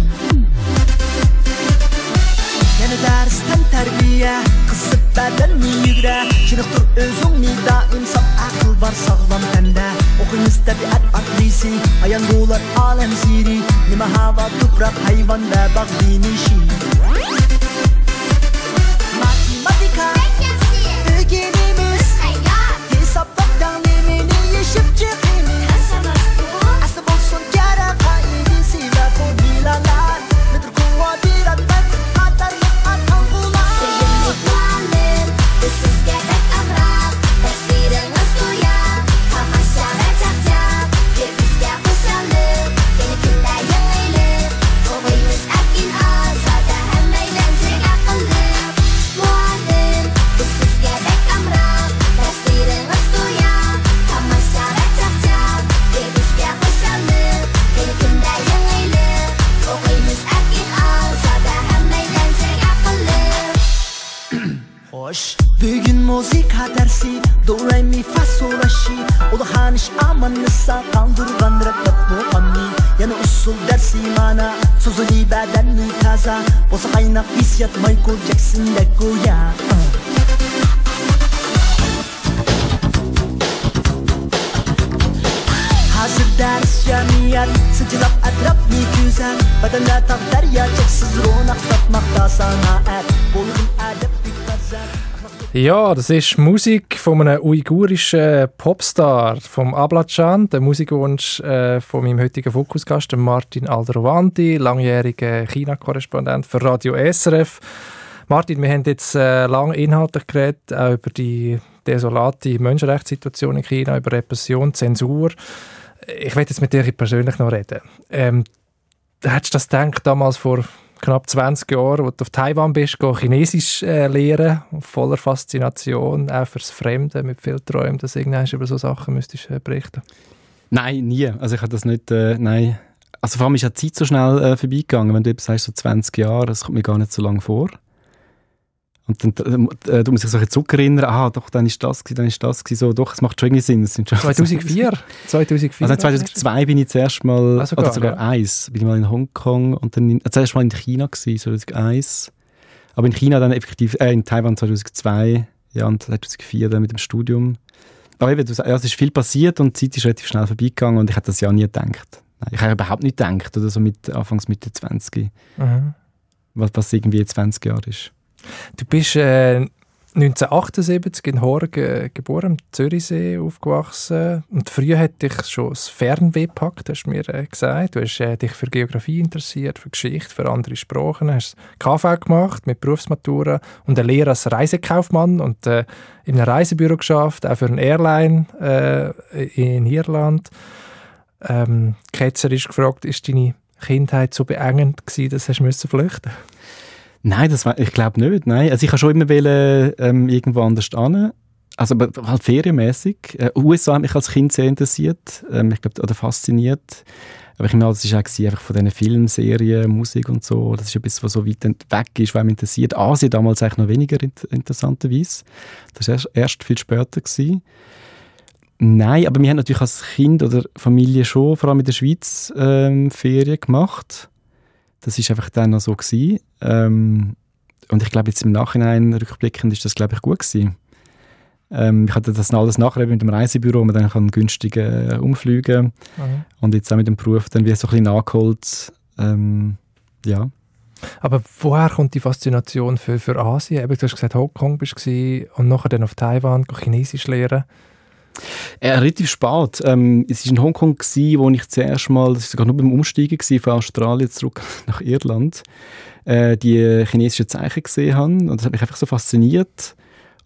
yana darsdan tarbiya qiziq badanni yugra chiniqtir o'zingni doim sog aql bor sog'lom tanda o'qiymiz tabiat atlisi ayangular olam siri. Nima havo tuproq hayvon va bog' dinishi Ja, das ist Musik von einem uigurischen Popstar, vom Ablacan, der Musikwunsch äh, von meinem heutigen Fokusgast, Martin Aldrovandi, langjähriger China-Korrespondent für Radio SRF. Martin, wir haben jetzt äh, lange inhaltlich geredet, auch über die desolate Menschenrechtssituation in China, über Repression, Zensur. Ich werde jetzt mit dir persönlich noch reden. Ähm, hättest du das gedacht, damals vor knapp 20 Jahren, wo du auf Taiwan bist, Chinesisch äh, lernen, voller Faszination, auch fürs Fremde, mit viel Träumen, dass du über so Sachen müsstest äh, berichten? Nein, nie. Also ich habe das nicht, äh, nein. Also vor allem ist ja die Zeit so schnell äh, vorbeigegangen, wenn du eben sagst, so 20 Jahre, das kommt mir gar nicht so lange vor. Und dann äh, du musst dich so zurückerinnern, ah, doch, dann ist das, dann ist das, so, doch, es macht schon irgendwie Sinn. 2004? 2004? Also 2002 bin ich zuerst mal, also oder sogar ja. eins, bin ich mal in Hongkong und dann in, äh, zuerst mal in China gewesen, 2001. Aber in China dann effektiv, äh, in Taiwan 2002, ja, und 2004 dann mit dem Studium. Aber eben, ja, es ist viel passiert und die Zeit ist relativ schnell vorbeigegangen und ich hätte das ja nie gedacht. Ich habe überhaupt nicht gedacht, oder so mit Anfangs Mitte 20. Mhm. Was, was irgendwie 20 Jahre ist. Du bist äh, 1978 in Horgen äh, geboren, am Zürichsee aufgewachsen. Und früher hat dich schon das Fernweh gepackt, hast du mir äh, gesagt. Du hast äh, dich für Geografie interessiert, für Geschichte, für andere Sprachen. hast KV gemacht mit Berufsmatura und eine Lehre als Reisekaufmann und äh, in einem Reisebüro geschafft, auch für eine Airline äh, in Irland. Ähm, ist gefragt, ist deine Kindheit so beengend gewesen, dass du flüchten musst? Nein, das, ich glaube nicht. Nein. Also ich habe schon immer wollen, ähm, irgendwo anders hin. Also aber halt ferienmäßig. Äh, USA hat mich als Kind sehr interessiert, ähm, ich glaube, oder fasziniert. Aber ich meine, das war auch einfach von diesen Filmen, Serien, Musik und so. Das ist etwas, was so weit weg ist, was mich interessiert. Asien damals eigentlich noch weniger interessanterweise. Das war erst, erst viel später. Gewesen. Nein, aber wir haben natürlich als Kind oder Familie schon, vor allem in der Schweiz, ähm, Ferien gemacht. Das ist einfach dann noch so gewesen. Ähm, und ich glaube, jetzt im Nachhinein rückblickend ist das, glaube ich, gut gewesen. Ähm, ich hatte das alles nachher mit dem Reisebüro, wo man dann kann günstig äh, umfliegen mhm. Und jetzt auch mit dem Beruf dann wie so ein bisschen nachgeholt. Ähm, ja. Aber woher kommt die Faszination für, für Asien? Eben, du hast gesagt, Hongkong bist du und nachher dann auf Taiwan Chinesisch lernen. Äh, relativ spät. Ähm, es war in Hongkong, gewesen, wo ich zuerst mal, das war sogar nur beim Umsteigen gewesen, von Australien zurück nach Irland, äh, die chinesischen Zeichen gesehen habe. Und das hat mich einfach so fasziniert.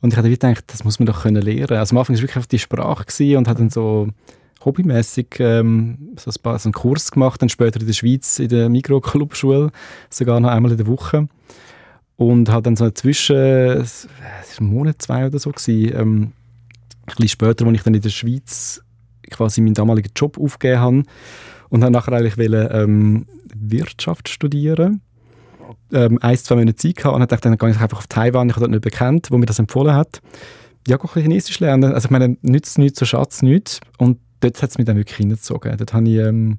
Und ich habe gedacht, das muss man doch können lernen. Also am Anfang war es wirklich die Sprache gewesen und hat dann so hobbymäßig ähm, so einen Kurs gemacht, dann später in der Schweiz in der Mikroclubschule, sogar noch einmal in der Woche. Und hat dann so zwischen, es war ein Monat, zwei oder so, gewesen, ähm, ein bisschen später, als ich dann in der Schweiz quasi meinen damaligen Job aufgegeben habe und dann nachher eigentlich wollte, ähm, Wirtschaft studieren ähm, ein, zwei Monate Zeit gehabt und habe gedacht, dann gehe ich einfach auf Taiwan, ich habe dort nicht bekannt, wo mir das empfohlen hat. Ja, ich Chinesisch lernen. Also ich meine, nützt nichts, so Schatz nichts. Und dort hat es mich dann wirklich hingezogen. Dort habe ich ähm,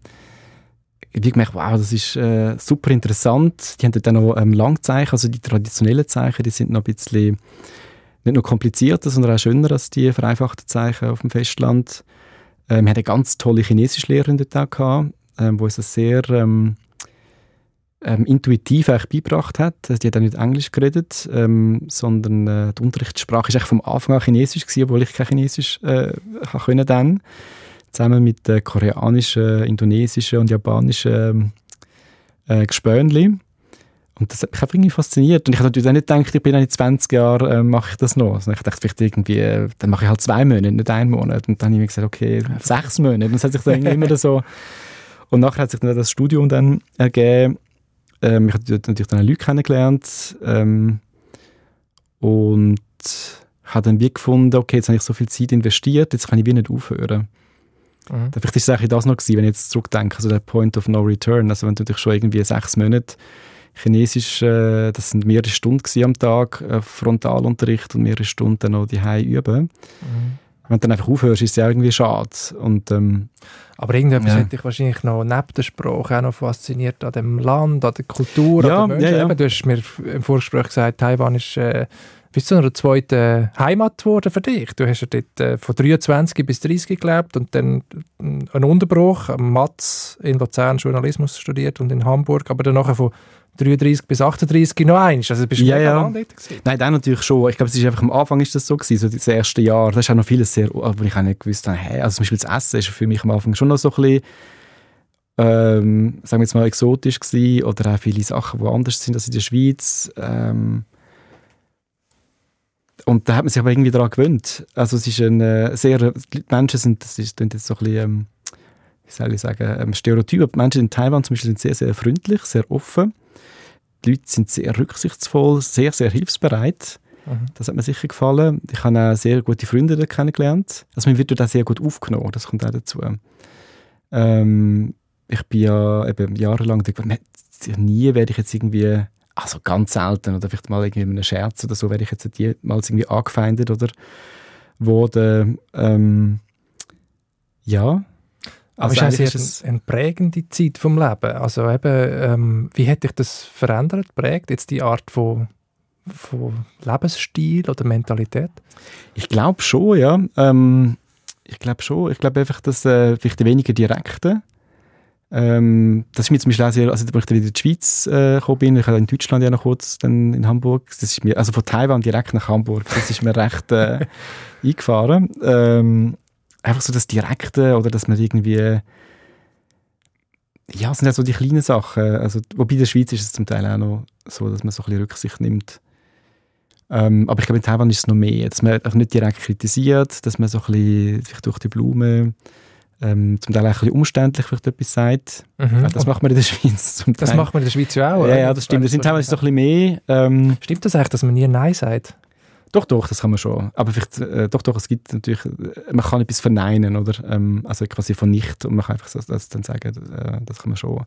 wie gemerkt, wow, das ist äh, super interessant. Die haben dort auch noch ähm, Langzeichen, also die traditionellen Zeichen, die sind noch ein bisschen nicht nur komplizierter, sondern auch schöner als die vereinfachten Zeichen auf dem Festland. Ähm, wir hatten eine ganz tolle Chinesischlehrerin dort auch gehabt, ähm, wo uns das sehr ähm, ähm, intuitiv eigentlich beigebracht hat. Die hat auch nicht Englisch geredet, ähm, sondern äh, die Unterrichtssprache war vom Anfang an Chinesisch, gewesen, obwohl ich kein Chinesisch äh, können dann zusammen mit äh, koreanischen, indonesischen und japanischen äh, Gespönli. Und das hat mich einfach irgendwie fasziniert. Und ich habe natürlich auch nicht gedacht, ich bin in 20 Jahren, äh, mache ich das noch. Also ich dachte vielleicht irgendwie, äh, dann mache ich halt zwei Monate, nicht einen Monat. Und dann habe ich mir gesagt, okay, sechs Monate. Und das hat sich dann immer so... Und nachher hat sich dann das Studium dann ergeben, ähm, ich habe natürlich dann Leute kennengelernt ähm, und habe dann wie gefunden, okay, jetzt habe ich so viel Zeit investiert, jetzt kann ich wie nicht aufhören. Mhm. Vielleicht ist es eigentlich das noch gewesen, wenn ich jetzt zurückdenke, also der Point of No Return, also wenn du natürlich schon irgendwie sechs Monate Chinesisch, äh, das sind mehrere Stunden am Tag, äh, Frontalunterricht und mehrere Stunden noch die üben. Mhm. Wenn du dann einfach aufhörst, ist es ja irgendwie schade. Und, ähm, aber irgendetwas ja. hätte dich wahrscheinlich noch neben der Sprache auch noch fasziniert an dem Land, an der Kultur, ja, an den Menschen. Ja, ja. Du hast mir im Vorgespräch gesagt, Taiwan ist äh, bis zu einer zweiten Heimat geworden für dich. Du hast ja dort äh, von 23 bis 30 gelebt und dann einen Unterbruch am Matz in Luzern Journalismus studiert und in Hamburg, aber dann nachher von 33 bis 38 noch eins. Also bist du ja, ja. Nein, dann natürlich schon. Ich glaube, es ist einfach am Anfang ist das so gewesen, so das erste Jahr. Das ist auch noch vieles sehr, wo ich auch nicht gewusst habe, hey, also zum Beispiel das Essen ist für mich am Anfang schon noch so ein bisschen, ähm, sagen wir jetzt mal, exotisch gewesen oder auch viele Sachen, die anders sind als in der Schweiz. Ähm, und da hat man sich aber irgendwie daran gewöhnt. Also es ist ein äh, sehr, die Menschen sind, das ist jetzt so ein bisschen, ähm, wie soll ich sagen, ähm, Stereotyp. Die Menschen in Taiwan zum Beispiel sind sehr, sehr freundlich, sehr offen die Leute sind sehr rücksichtsvoll, sehr, sehr hilfsbereit. Mhm. Das hat mir sicher gefallen. Ich habe auch sehr gute Freunde kennengelernt. Also man wird dort auch sehr gut aufgenommen, das kommt auch dazu. Ähm, ich bin ja eben jahrelang, nie werde ich jetzt irgendwie, also ganz selten, oder vielleicht mal irgendwie in einem Scherz oder so, werde ich jetzt jemals irgendwie angefeindet oder wurde. Ähm, ja, aber also es ist es eine, prägende Zeit vom Leben. Also eben, ähm, wie hat dich das verändert, prägt jetzt die Art von, von Lebensstil oder Mentalität? Ich glaube schon, ja. Ähm, ich glaube schon. Ich glaube einfach, dass äh, vielleicht weniger direkte. Ähm, das ist mir zum Beispiel auch sehr, also als ich wieder in die Schweiz äh, gekommen bin, ich habe in Deutschland ja noch kurz, dann in Hamburg, das ist mir, also von Taiwan direkt nach Hamburg, das ist mir recht äh, eingefahren. Ähm, einfach so das Direkte oder dass man irgendwie ja, es sind ja so die kleinen Sachen. Also, wobei in der Schweiz ist es zum Teil auch noch so, dass man so ein bisschen Rücksicht nimmt. Ähm, aber ich glaube, in Taiwan ist es noch mehr, dass man auch nicht direkt kritisiert, dass man so ein bisschen vielleicht durch die Blume ähm, zum Teil auch ein bisschen umständlich vielleicht etwas sagt. Mhm. Das macht man in der Schweiz zum Teil. Das macht man in der Schweiz ja auch. Ja, ja, das stimmt. Das sind teilweise so ein bisschen mehr. Ähm, stimmt das eigentlich, dass man nie Nein sagt? Doch, doch, das kann man schon. Aber vielleicht, äh, doch, doch, es gibt natürlich, man kann etwas verneinen, oder? Ähm, also quasi von nicht und man kann einfach so, das dann sagen, äh, das kann man schon.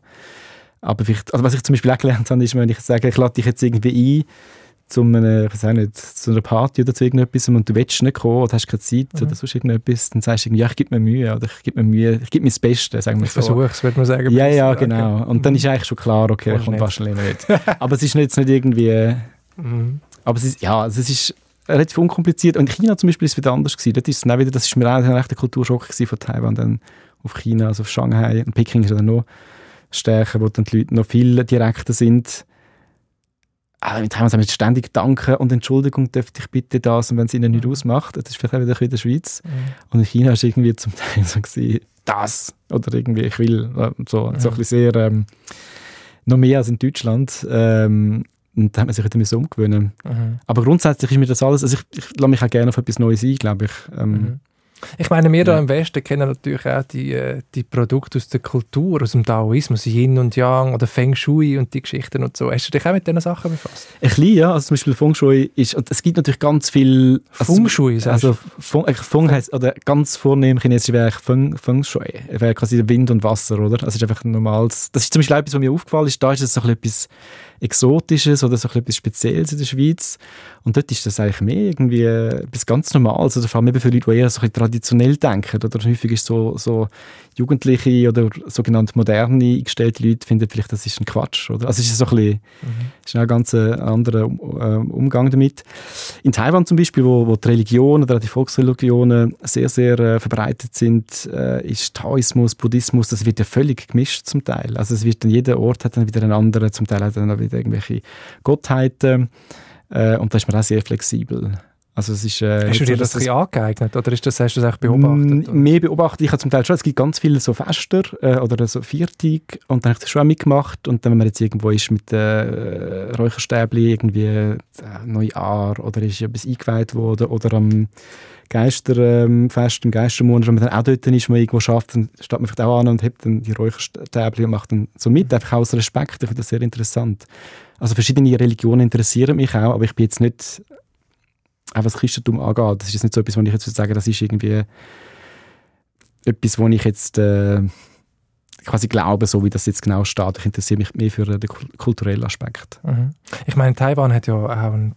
Aber vielleicht, also was ich zum Beispiel auch gelernt habe, ist, wenn ich sage, ich lade dich jetzt irgendwie ein, zu einer, ich weiß nicht, zu einer Party oder zu irgendetwas und du willst nicht kommen oder hast keine Zeit mhm. oder sonst irgendetwas, dann sagst du irgendwie, ja, ich gebe mir Mühe oder ich gebe mir Mühe, ich gebe mir das Beste, sagen wir ich so. versuche es, würde man sagen. Ja, ja, genau. Okay. Und dann ist eigentlich schon klar, okay, er kommt wahrscheinlich nicht. Aber es ist jetzt nicht irgendwie Mhm. Aber es ist, ja, also es ist relativ unkompliziert. Und in China zum Beispiel ist es wieder anders gewesen. Dort ist es wieder, das ist mir auch ein rechter Kulturschock von Taiwan dann auf China, also auf Shanghai. Und Peking ist ja dann noch stärker, wo dann die Leute noch viel direkter sind. Also mit Taiwan sagen wir ständig Danke und Entschuldigung, dürfte ich bitte das und wenn es ihnen nicht mhm. ausmacht, das ist vielleicht auch wieder in der Schweiz. Mhm. Und in China ist irgendwie zum Teil so gewesen, das oder irgendwie ich will so, mhm. so ein bisschen sehr ähm, noch mehr als in Deutschland. Ähm, und da hat man sich wieder umgewöhnen. Mhm. Aber grundsätzlich ist mir das alles, also ich, ich lasse mich auch gerne auf etwas Neues ein, glaube ich. Ähm, mhm. Ich meine, wir ja. hier im Westen kennen natürlich auch die, äh, die Produkte aus der Kultur, aus dem Taoismus, Yin und Yang oder Feng Shui und die Geschichten und so. Hast du dich auch mit diesen Sachen befasst? Ein bisschen, ja. Also zum Beispiel Feng Shui ist, und es gibt natürlich ganz viel... Also, Feng Shui, Also Feng, Feng heisst, oder ganz vornehm chinesisch wäre Feng, Feng Shui. Wäre quasi Wind und Wasser, oder? Also ist einfach ein normales... Das ist zum Beispiel etwas, was mir aufgefallen ist. Da ist es so etwas Exotisches oder so etwas Spezielles in der Schweiz. Und dort ist das eigentlich mehr irgendwie etwas ganz Normales. Oder vor allem eben für Leute, die eher so ein traditionell denken. Oder häufig ist so, so Jugendliche oder sogenannte moderne eingestellte Leute finden vielleicht, das ist ein Quatsch. Oder? Also es ist so ein bisschen, mhm. ist ein ganz äh, anderer ähm, Umgang damit. In Taiwan zum Beispiel, wo, wo die Religion oder die Volksreligionen sehr, sehr äh, verbreitet sind, äh, ist Taoismus, Buddhismus, das wird ja völlig gemischt zum Teil. Also es wird dann, jeder Ort hat dann wieder einen anderen, zum Teil hat dann wieder irgendwelche Gottheiten äh, und da ist man auch sehr flexibel. Also es ist, äh, hast du dir das, das angeeignet oder ist das, hast du das eigentlich beobachtet? Mehr beobachtet. Ich habe zum Teil schon, es gibt ganz viele so Fester äh, oder so Viertig und dann habe ich das schon auch mitgemacht und dann, wenn man jetzt irgendwo ist mit äh, Räucherstäbli, irgendwie äh, Neujahr oder ist etwas eingeweiht worden oder am Geisterfest, ähm, Geistermonat, wenn man dann auch dort ist, man irgendwo schafft, dann steht man vielleicht auch an und hebt dann die Räucherstäbli und macht dann so mit, einfach aus Respekt. Ich finde das sehr interessant. Also verschiedene Religionen interessieren mich auch, aber ich bin jetzt nicht auch was Christentum angeht. Das ist jetzt nicht so etwas, wo ich jetzt würde sagen, das ist irgendwie etwas, wo ich jetzt äh, quasi glaube, so wie das jetzt genau steht. Ich interessiere mich mehr für den kulturellen Aspekt. Mhm. Ich meine, Taiwan hat ja auch eine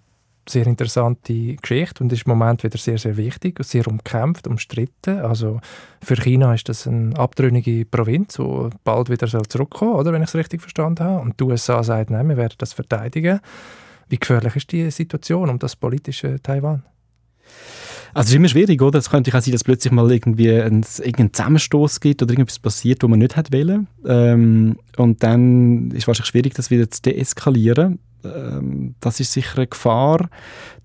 sehr interessante Geschichte und ist im Moment wieder sehr, sehr wichtig sehr umkämpft, umstritten. Also für China ist das eine abtrünnige Provinz, die bald wieder zurückkommen soll, oder, wenn ich es richtig verstanden habe. Und die USA sagt, nein, wir werden das verteidigen. Wie gefährlich ist die Situation um das politische Taiwan? Also es ist immer schwierig, oder? Es könnte auch sein, dass plötzlich mal irgendwie ein, irgendein Zusammenstoß gibt oder irgendwas passiert, wo man nicht hat wollen. Ähm, und dann ist es wahrscheinlich schwierig, das wieder zu deeskalieren. Ähm, das ist sicher eine Gefahr.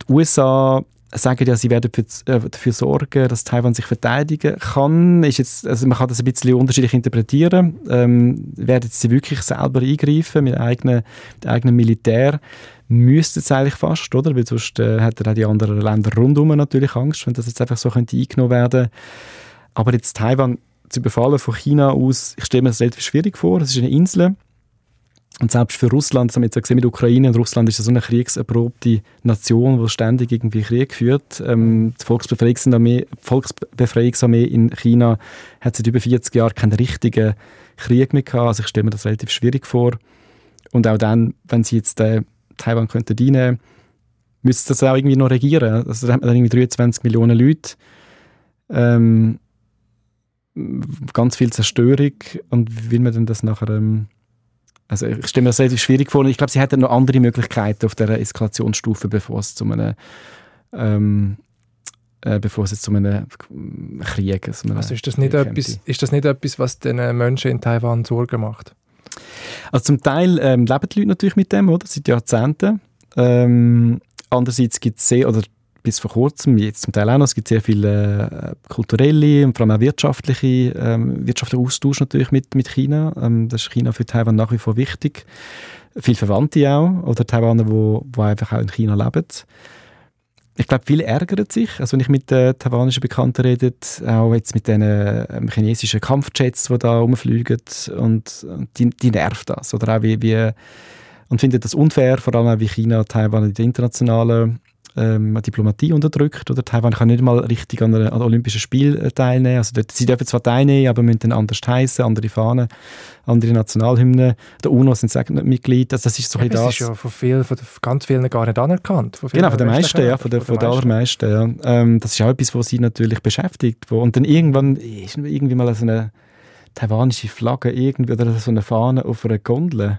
Die USA sagen ja, sie werden äh, dafür sorgen, dass Taiwan sich verteidigen kann. Ist jetzt, also man kann das ein bisschen unterschiedlich interpretieren. Ähm, werden sie wirklich selber eingreifen mit eigenem, mit eigenem Militär? müsste es eigentlich fast, oder? Weil sonst äh, hätten auch die anderen Länder rundum natürlich Angst, wenn das jetzt einfach so könnte eingenommen werden Aber jetzt Taiwan zu überfallen von China aus, ich stelle mir das relativ schwierig vor. Es ist eine Insel. Und selbst für Russland, das haben wir jetzt gesehen mit Ukraine, und Russland ist ja so eine kriegserprobte Nation, die ständig irgendwie Krieg führt. Ähm, die Volksbefreiungsarmee, Volksbefreiungsarmee in China hat seit über 40 Jahren keinen richtigen Krieg mehr gehabt. Also ich stelle mir das relativ schwierig vor. Und auch dann, wenn sie jetzt äh, Taiwan könnte dienen, müsste das auch irgendwie noch regieren. Also da hat man dann irgendwie 23 Millionen Leute, ähm, ganz viel Zerstörung und wie will man denn das nachher... Ähm, also ich stelle mir das relativ schwierig vor. Ich glaube, sie hätten noch andere Möglichkeiten auf der Eskalationsstufe, bevor es zu einem ähm, äh, bevor es jetzt zu einem Krieg so also ist das, nicht etwas, ist das nicht etwas, was den Menschen in Taiwan Sorgen macht? Also zum Teil ähm, leben die Leute natürlich mit dem, oder? Seit Jahrzehnten. Ähm, andererseits gibt es sehr, oder bis vor kurzem, jetzt zum Teil auch noch, es gibt sehr viele äh, kulturelle und vor allem auch wirtschaftliche, ähm, wirtschaftliche Austausch natürlich mit, mit China. Ähm, das ist China für Taiwan nach wie vor wichtig. Viele Verwandte auch, oder Taiwaner, die einfach auch in China leben ich glaube, viele ärgern sich. Also wenn ich mit den taiwanischen Bekannten rede, auch jetzt mit den ähm, chinesischen Kampfjets, die da rumfliegen, und, die, die nervt das. Oder auch wie, wie und findet das unfair, vor allem auch wie China Taiwan in der internationalen ähm, Diplomatie unterdrückt. Oder Taiwan kann nicht mal richtig an, an Olympischen Spielen äh, teilnehmen. Also dort, sie dürfen zwar teilnehmen, aber müssen dann anders heißen, andere Fahnen, andere Nationalhymnen. Der UNO sind sie nicht Mitglied. Also das ist so ja, das. ist ja von, viel, von ganz vielen gar nicht anerkannt. Von genau, von den meisten, ja, von, der, von, der allermeisten. Ja. Ähm, das ist auch etwas, was sie natürlich beschäftigt. Wo, und dann irgendwann ist irgendwie mal so eine taiwanische Flagge irgendwie oder so eine Fahne auf einer Gondel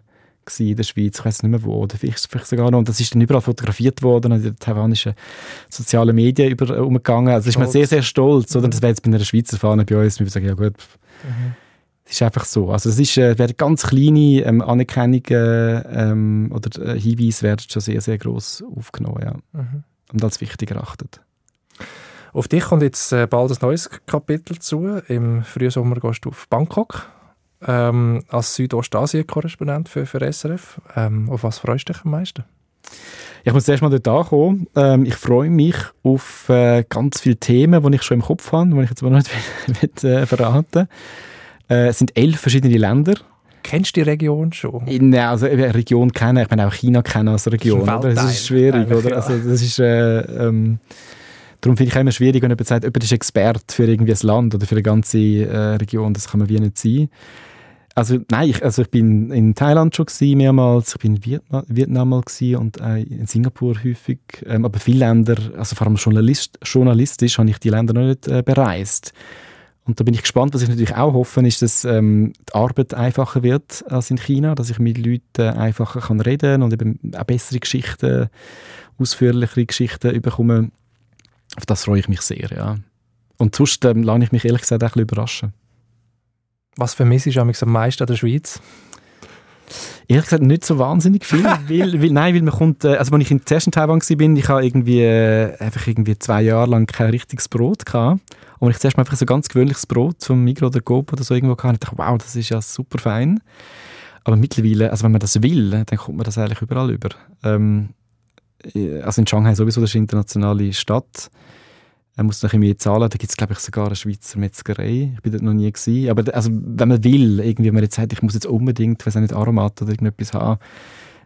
in der Schweiz, ich weiß nicht mehr wo, oder vielleicht, vielleicht sogar noch, und das ist dann überall fotografiert worden, in den taiwanischen sozialen Medien über, äh, umgegangen. Also ist man sehr, sehr stolz, oder? Das wäre jetzt bei einer Schweizer Fahne bei uns, wir würden sagen, ja gut, mhm. Es ist einfach so. Also es ist, äh, werden ganz kleine ähm, Anerkennungen ähm, oder äh, Hinweise werden schon sehr, sehr gross aufgenommen ja. Mhm. und als wichtig erachtet. Auf dich kommt jetzt äh, bald ein neues Kapitel zu. Im Frühsommer gehst du auf Bangkok ähm, als Südostasien-Korrespondent für, für SRF. Ähm, auf was freust du dich am meisten? Ich muss erst mal dort ankommen. Ähm, ich freue mich auf äh, ganz viele Themen, die ich schon im Kopf habe, die ich jetzt aber noch nicht will, will, äh, verraten äh, Es sind elf verschiedene Länder. Kennst du die Region schon? In, also eine Region kennen, ich meine auch China kennen als Region. Das ist? Das ist schwierig, oder? Also das ist... Äh, ähm, Darum finde ich auch immer schwierig, wenn jemand sagt, jemand ist Experte für irgendwie ein Land oder für eine ganze äh, Region. Das kann man wie nicht sein. Also nein, ich, also ich bin in Thailand schon gewesen, mehrmals, ich bin in Vietnam, Vietnam mal und äh, in Singapur häufig, ähm, aber viele Länder, also vor allem Journalist, journalistisch, habe ich die Länder noch nicht äh, bereist. Und da bin ich gespannt, was ich natürlich auch hoffe, ist, dass ähm, die Arbeit einfacher wird als in China, dass ich mit Leuten einfacher kann reden und eben auch bessere Geschichten, ausführlichere Geschichten bekomme. Auf das freue ich mich sehr, ja. Und sonst ähm, lasse ich mich ehrlich gesagt auch ein bisschen überraschen. Was vermisst du am meisten an der Schweiz? Ehrlich gesagt nicht so wahnsinnig viel, weil, weil, nein, weil man kommt, äh, also als ich in zuerst in Taiwan war, ich habe irgendwie, äh, einfach irgendwie zwei Jahre lang kein richtiges Brot gehabt. Und ich zuerst mal einfach so ganz gewöhnliches Brot vom Migros oder Coop oder so irgendwo hatte, ich dachte, wow, das ist ja super fein. Aber mittlerweile, also wenn man das will, dann kommt man das eigentlich überall über. Ähm, äh, also in Shanghai sowieso, das ist eine internationale Stadt. Er muss noch mehr zahlen. Da gibt es, glaube ich, sogar eine Schweizer Metzgerei. Ich bin dort noch nie gewesen. Aber also, wenn man will, irgendwie, wenn man jetzt sagt, ich muss jetzt unbedingt, weiß nicht, Aromat oder irgendetwas haben,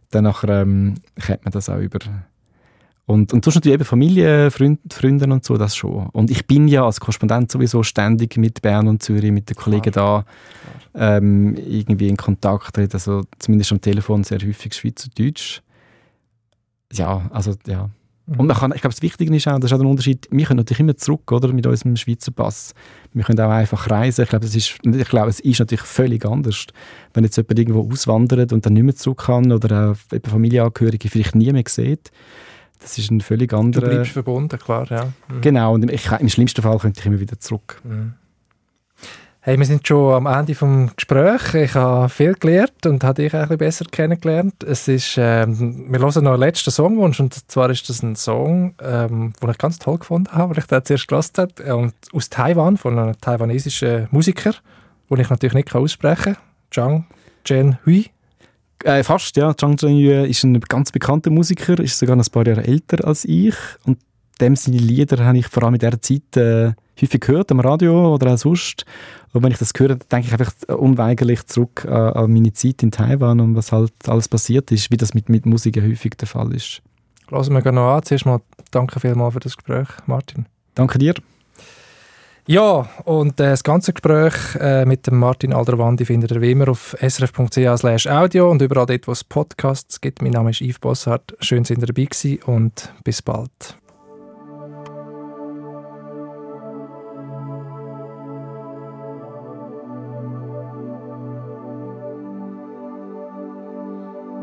dann nachher, ähm, kennt man das auch über. Und, und sonst natürlich eben Familie, Freund, Freunde und so, das schon. Und ich bin ja als Korrespondent sowieso ständig mit Bern und Zürich, mit den Kollegen Klar. da ähm, irgendwie in Kontakt. Also zumindest am Telefon sehr häufig Schweizerdeutsch. Ja, also ja. Und man kann, ich glaube, das Wichtige ist auch, das ist auch der Unterschied, wir können natürlich immer zurück, oder, mit unserem Schweizer Pass. Wir können auch einfach reisen. Ich glaube, das ist, ich glaube, es ist natürlich völlig anders, wenn jetzt jemand irgendwo auswandert und dann nicht mehr zurück kann oder auch Familienangehörige vielleicht nie mehr sieht. Das ist ein völlig anderer... Du bleibst verbunden, klar, ja. Mhm. Genau, und ich, im schlimmsten Fall könnte ich immer wieder zurück. Mhm. Hey, wir sind schon am Ende des Gesprächs. Ich habe viel gelernt und habe dich ein bisschen besser kennengelernt. Es ist, ähm, wir hören noch einen letzten Songwunsch und zwar ist das ein Song, ähm, den ich ganz toll gefunden habe, weil ich den zuerst gehört habe, und aus Taiwan, von einem taiwanesischen Musiker, den ich natürlich nicht aussprechen kann, Zhang Zhen-Hui. Äh, fast, ja. Zhang Zhen-Hui ist ein ganz bekannter Musiker, ist sogar ein paar Jahre älter als ich und dem seine Lieder habe ich vor allem in dieser Zeit äh, häufig gehört, am Radio oder auch sonst. Und wenn ich das höre, denke ich einfach unweigerlich zurück an, an meine Zeit in Taiwan und was halt alles passiert ist, wie das mit, mit Musik häufig der Fall ist. Lassen wir noch an. Zuerst mal danke vielmals für das Gespräch, Martin. Danke dir. Ja, und äh, das ganze Gespräch äh, mit dem Martin Alderwandi findet ihr wie immer auf srf.ch audio und überall dort, wo es Podcasts gibt. Mein Name ist Yves Bossart. Schön, dass ihr dabei gewesen und bis bald.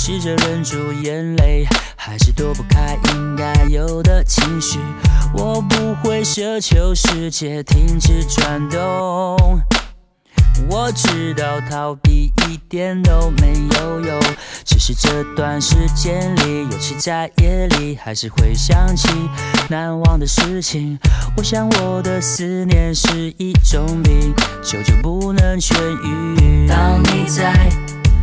试着忍住眼泪，还是躲不开应该有的情绪。我不会奢求世界停止转动。我知道逃避一点都没有用，只是这段时间里，尤其在夜里，还是会想起难忘的事情。我想我的思念是一种病，久久不能痊愈。当你在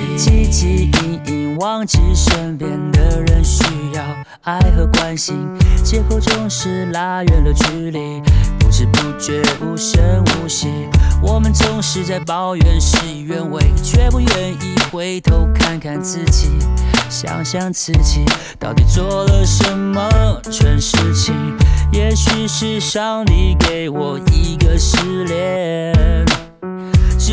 鼻息。记隐隐忘记身边的人需要爱和关心，借口总是拉远了距离，不知不觉无声无息。我们总是在抱怨事与愿违，却不愿意回头看看自己，想想自己到底做了什么蠢事情。也许是上帝给我一个试炼。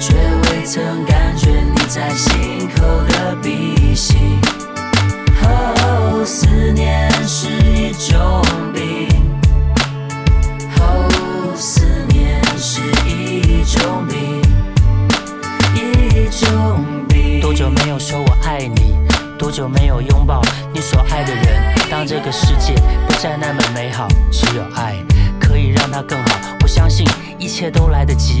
却未曾感觉你在心口的鼻息。哦，思念是一种病。哦，思念是一种病，一种病。多久没有说我爱你？多久没有拥抱你所爱的人？当这个世界不再那么美好，只有爱可以让它更好。我相信一切都来得及。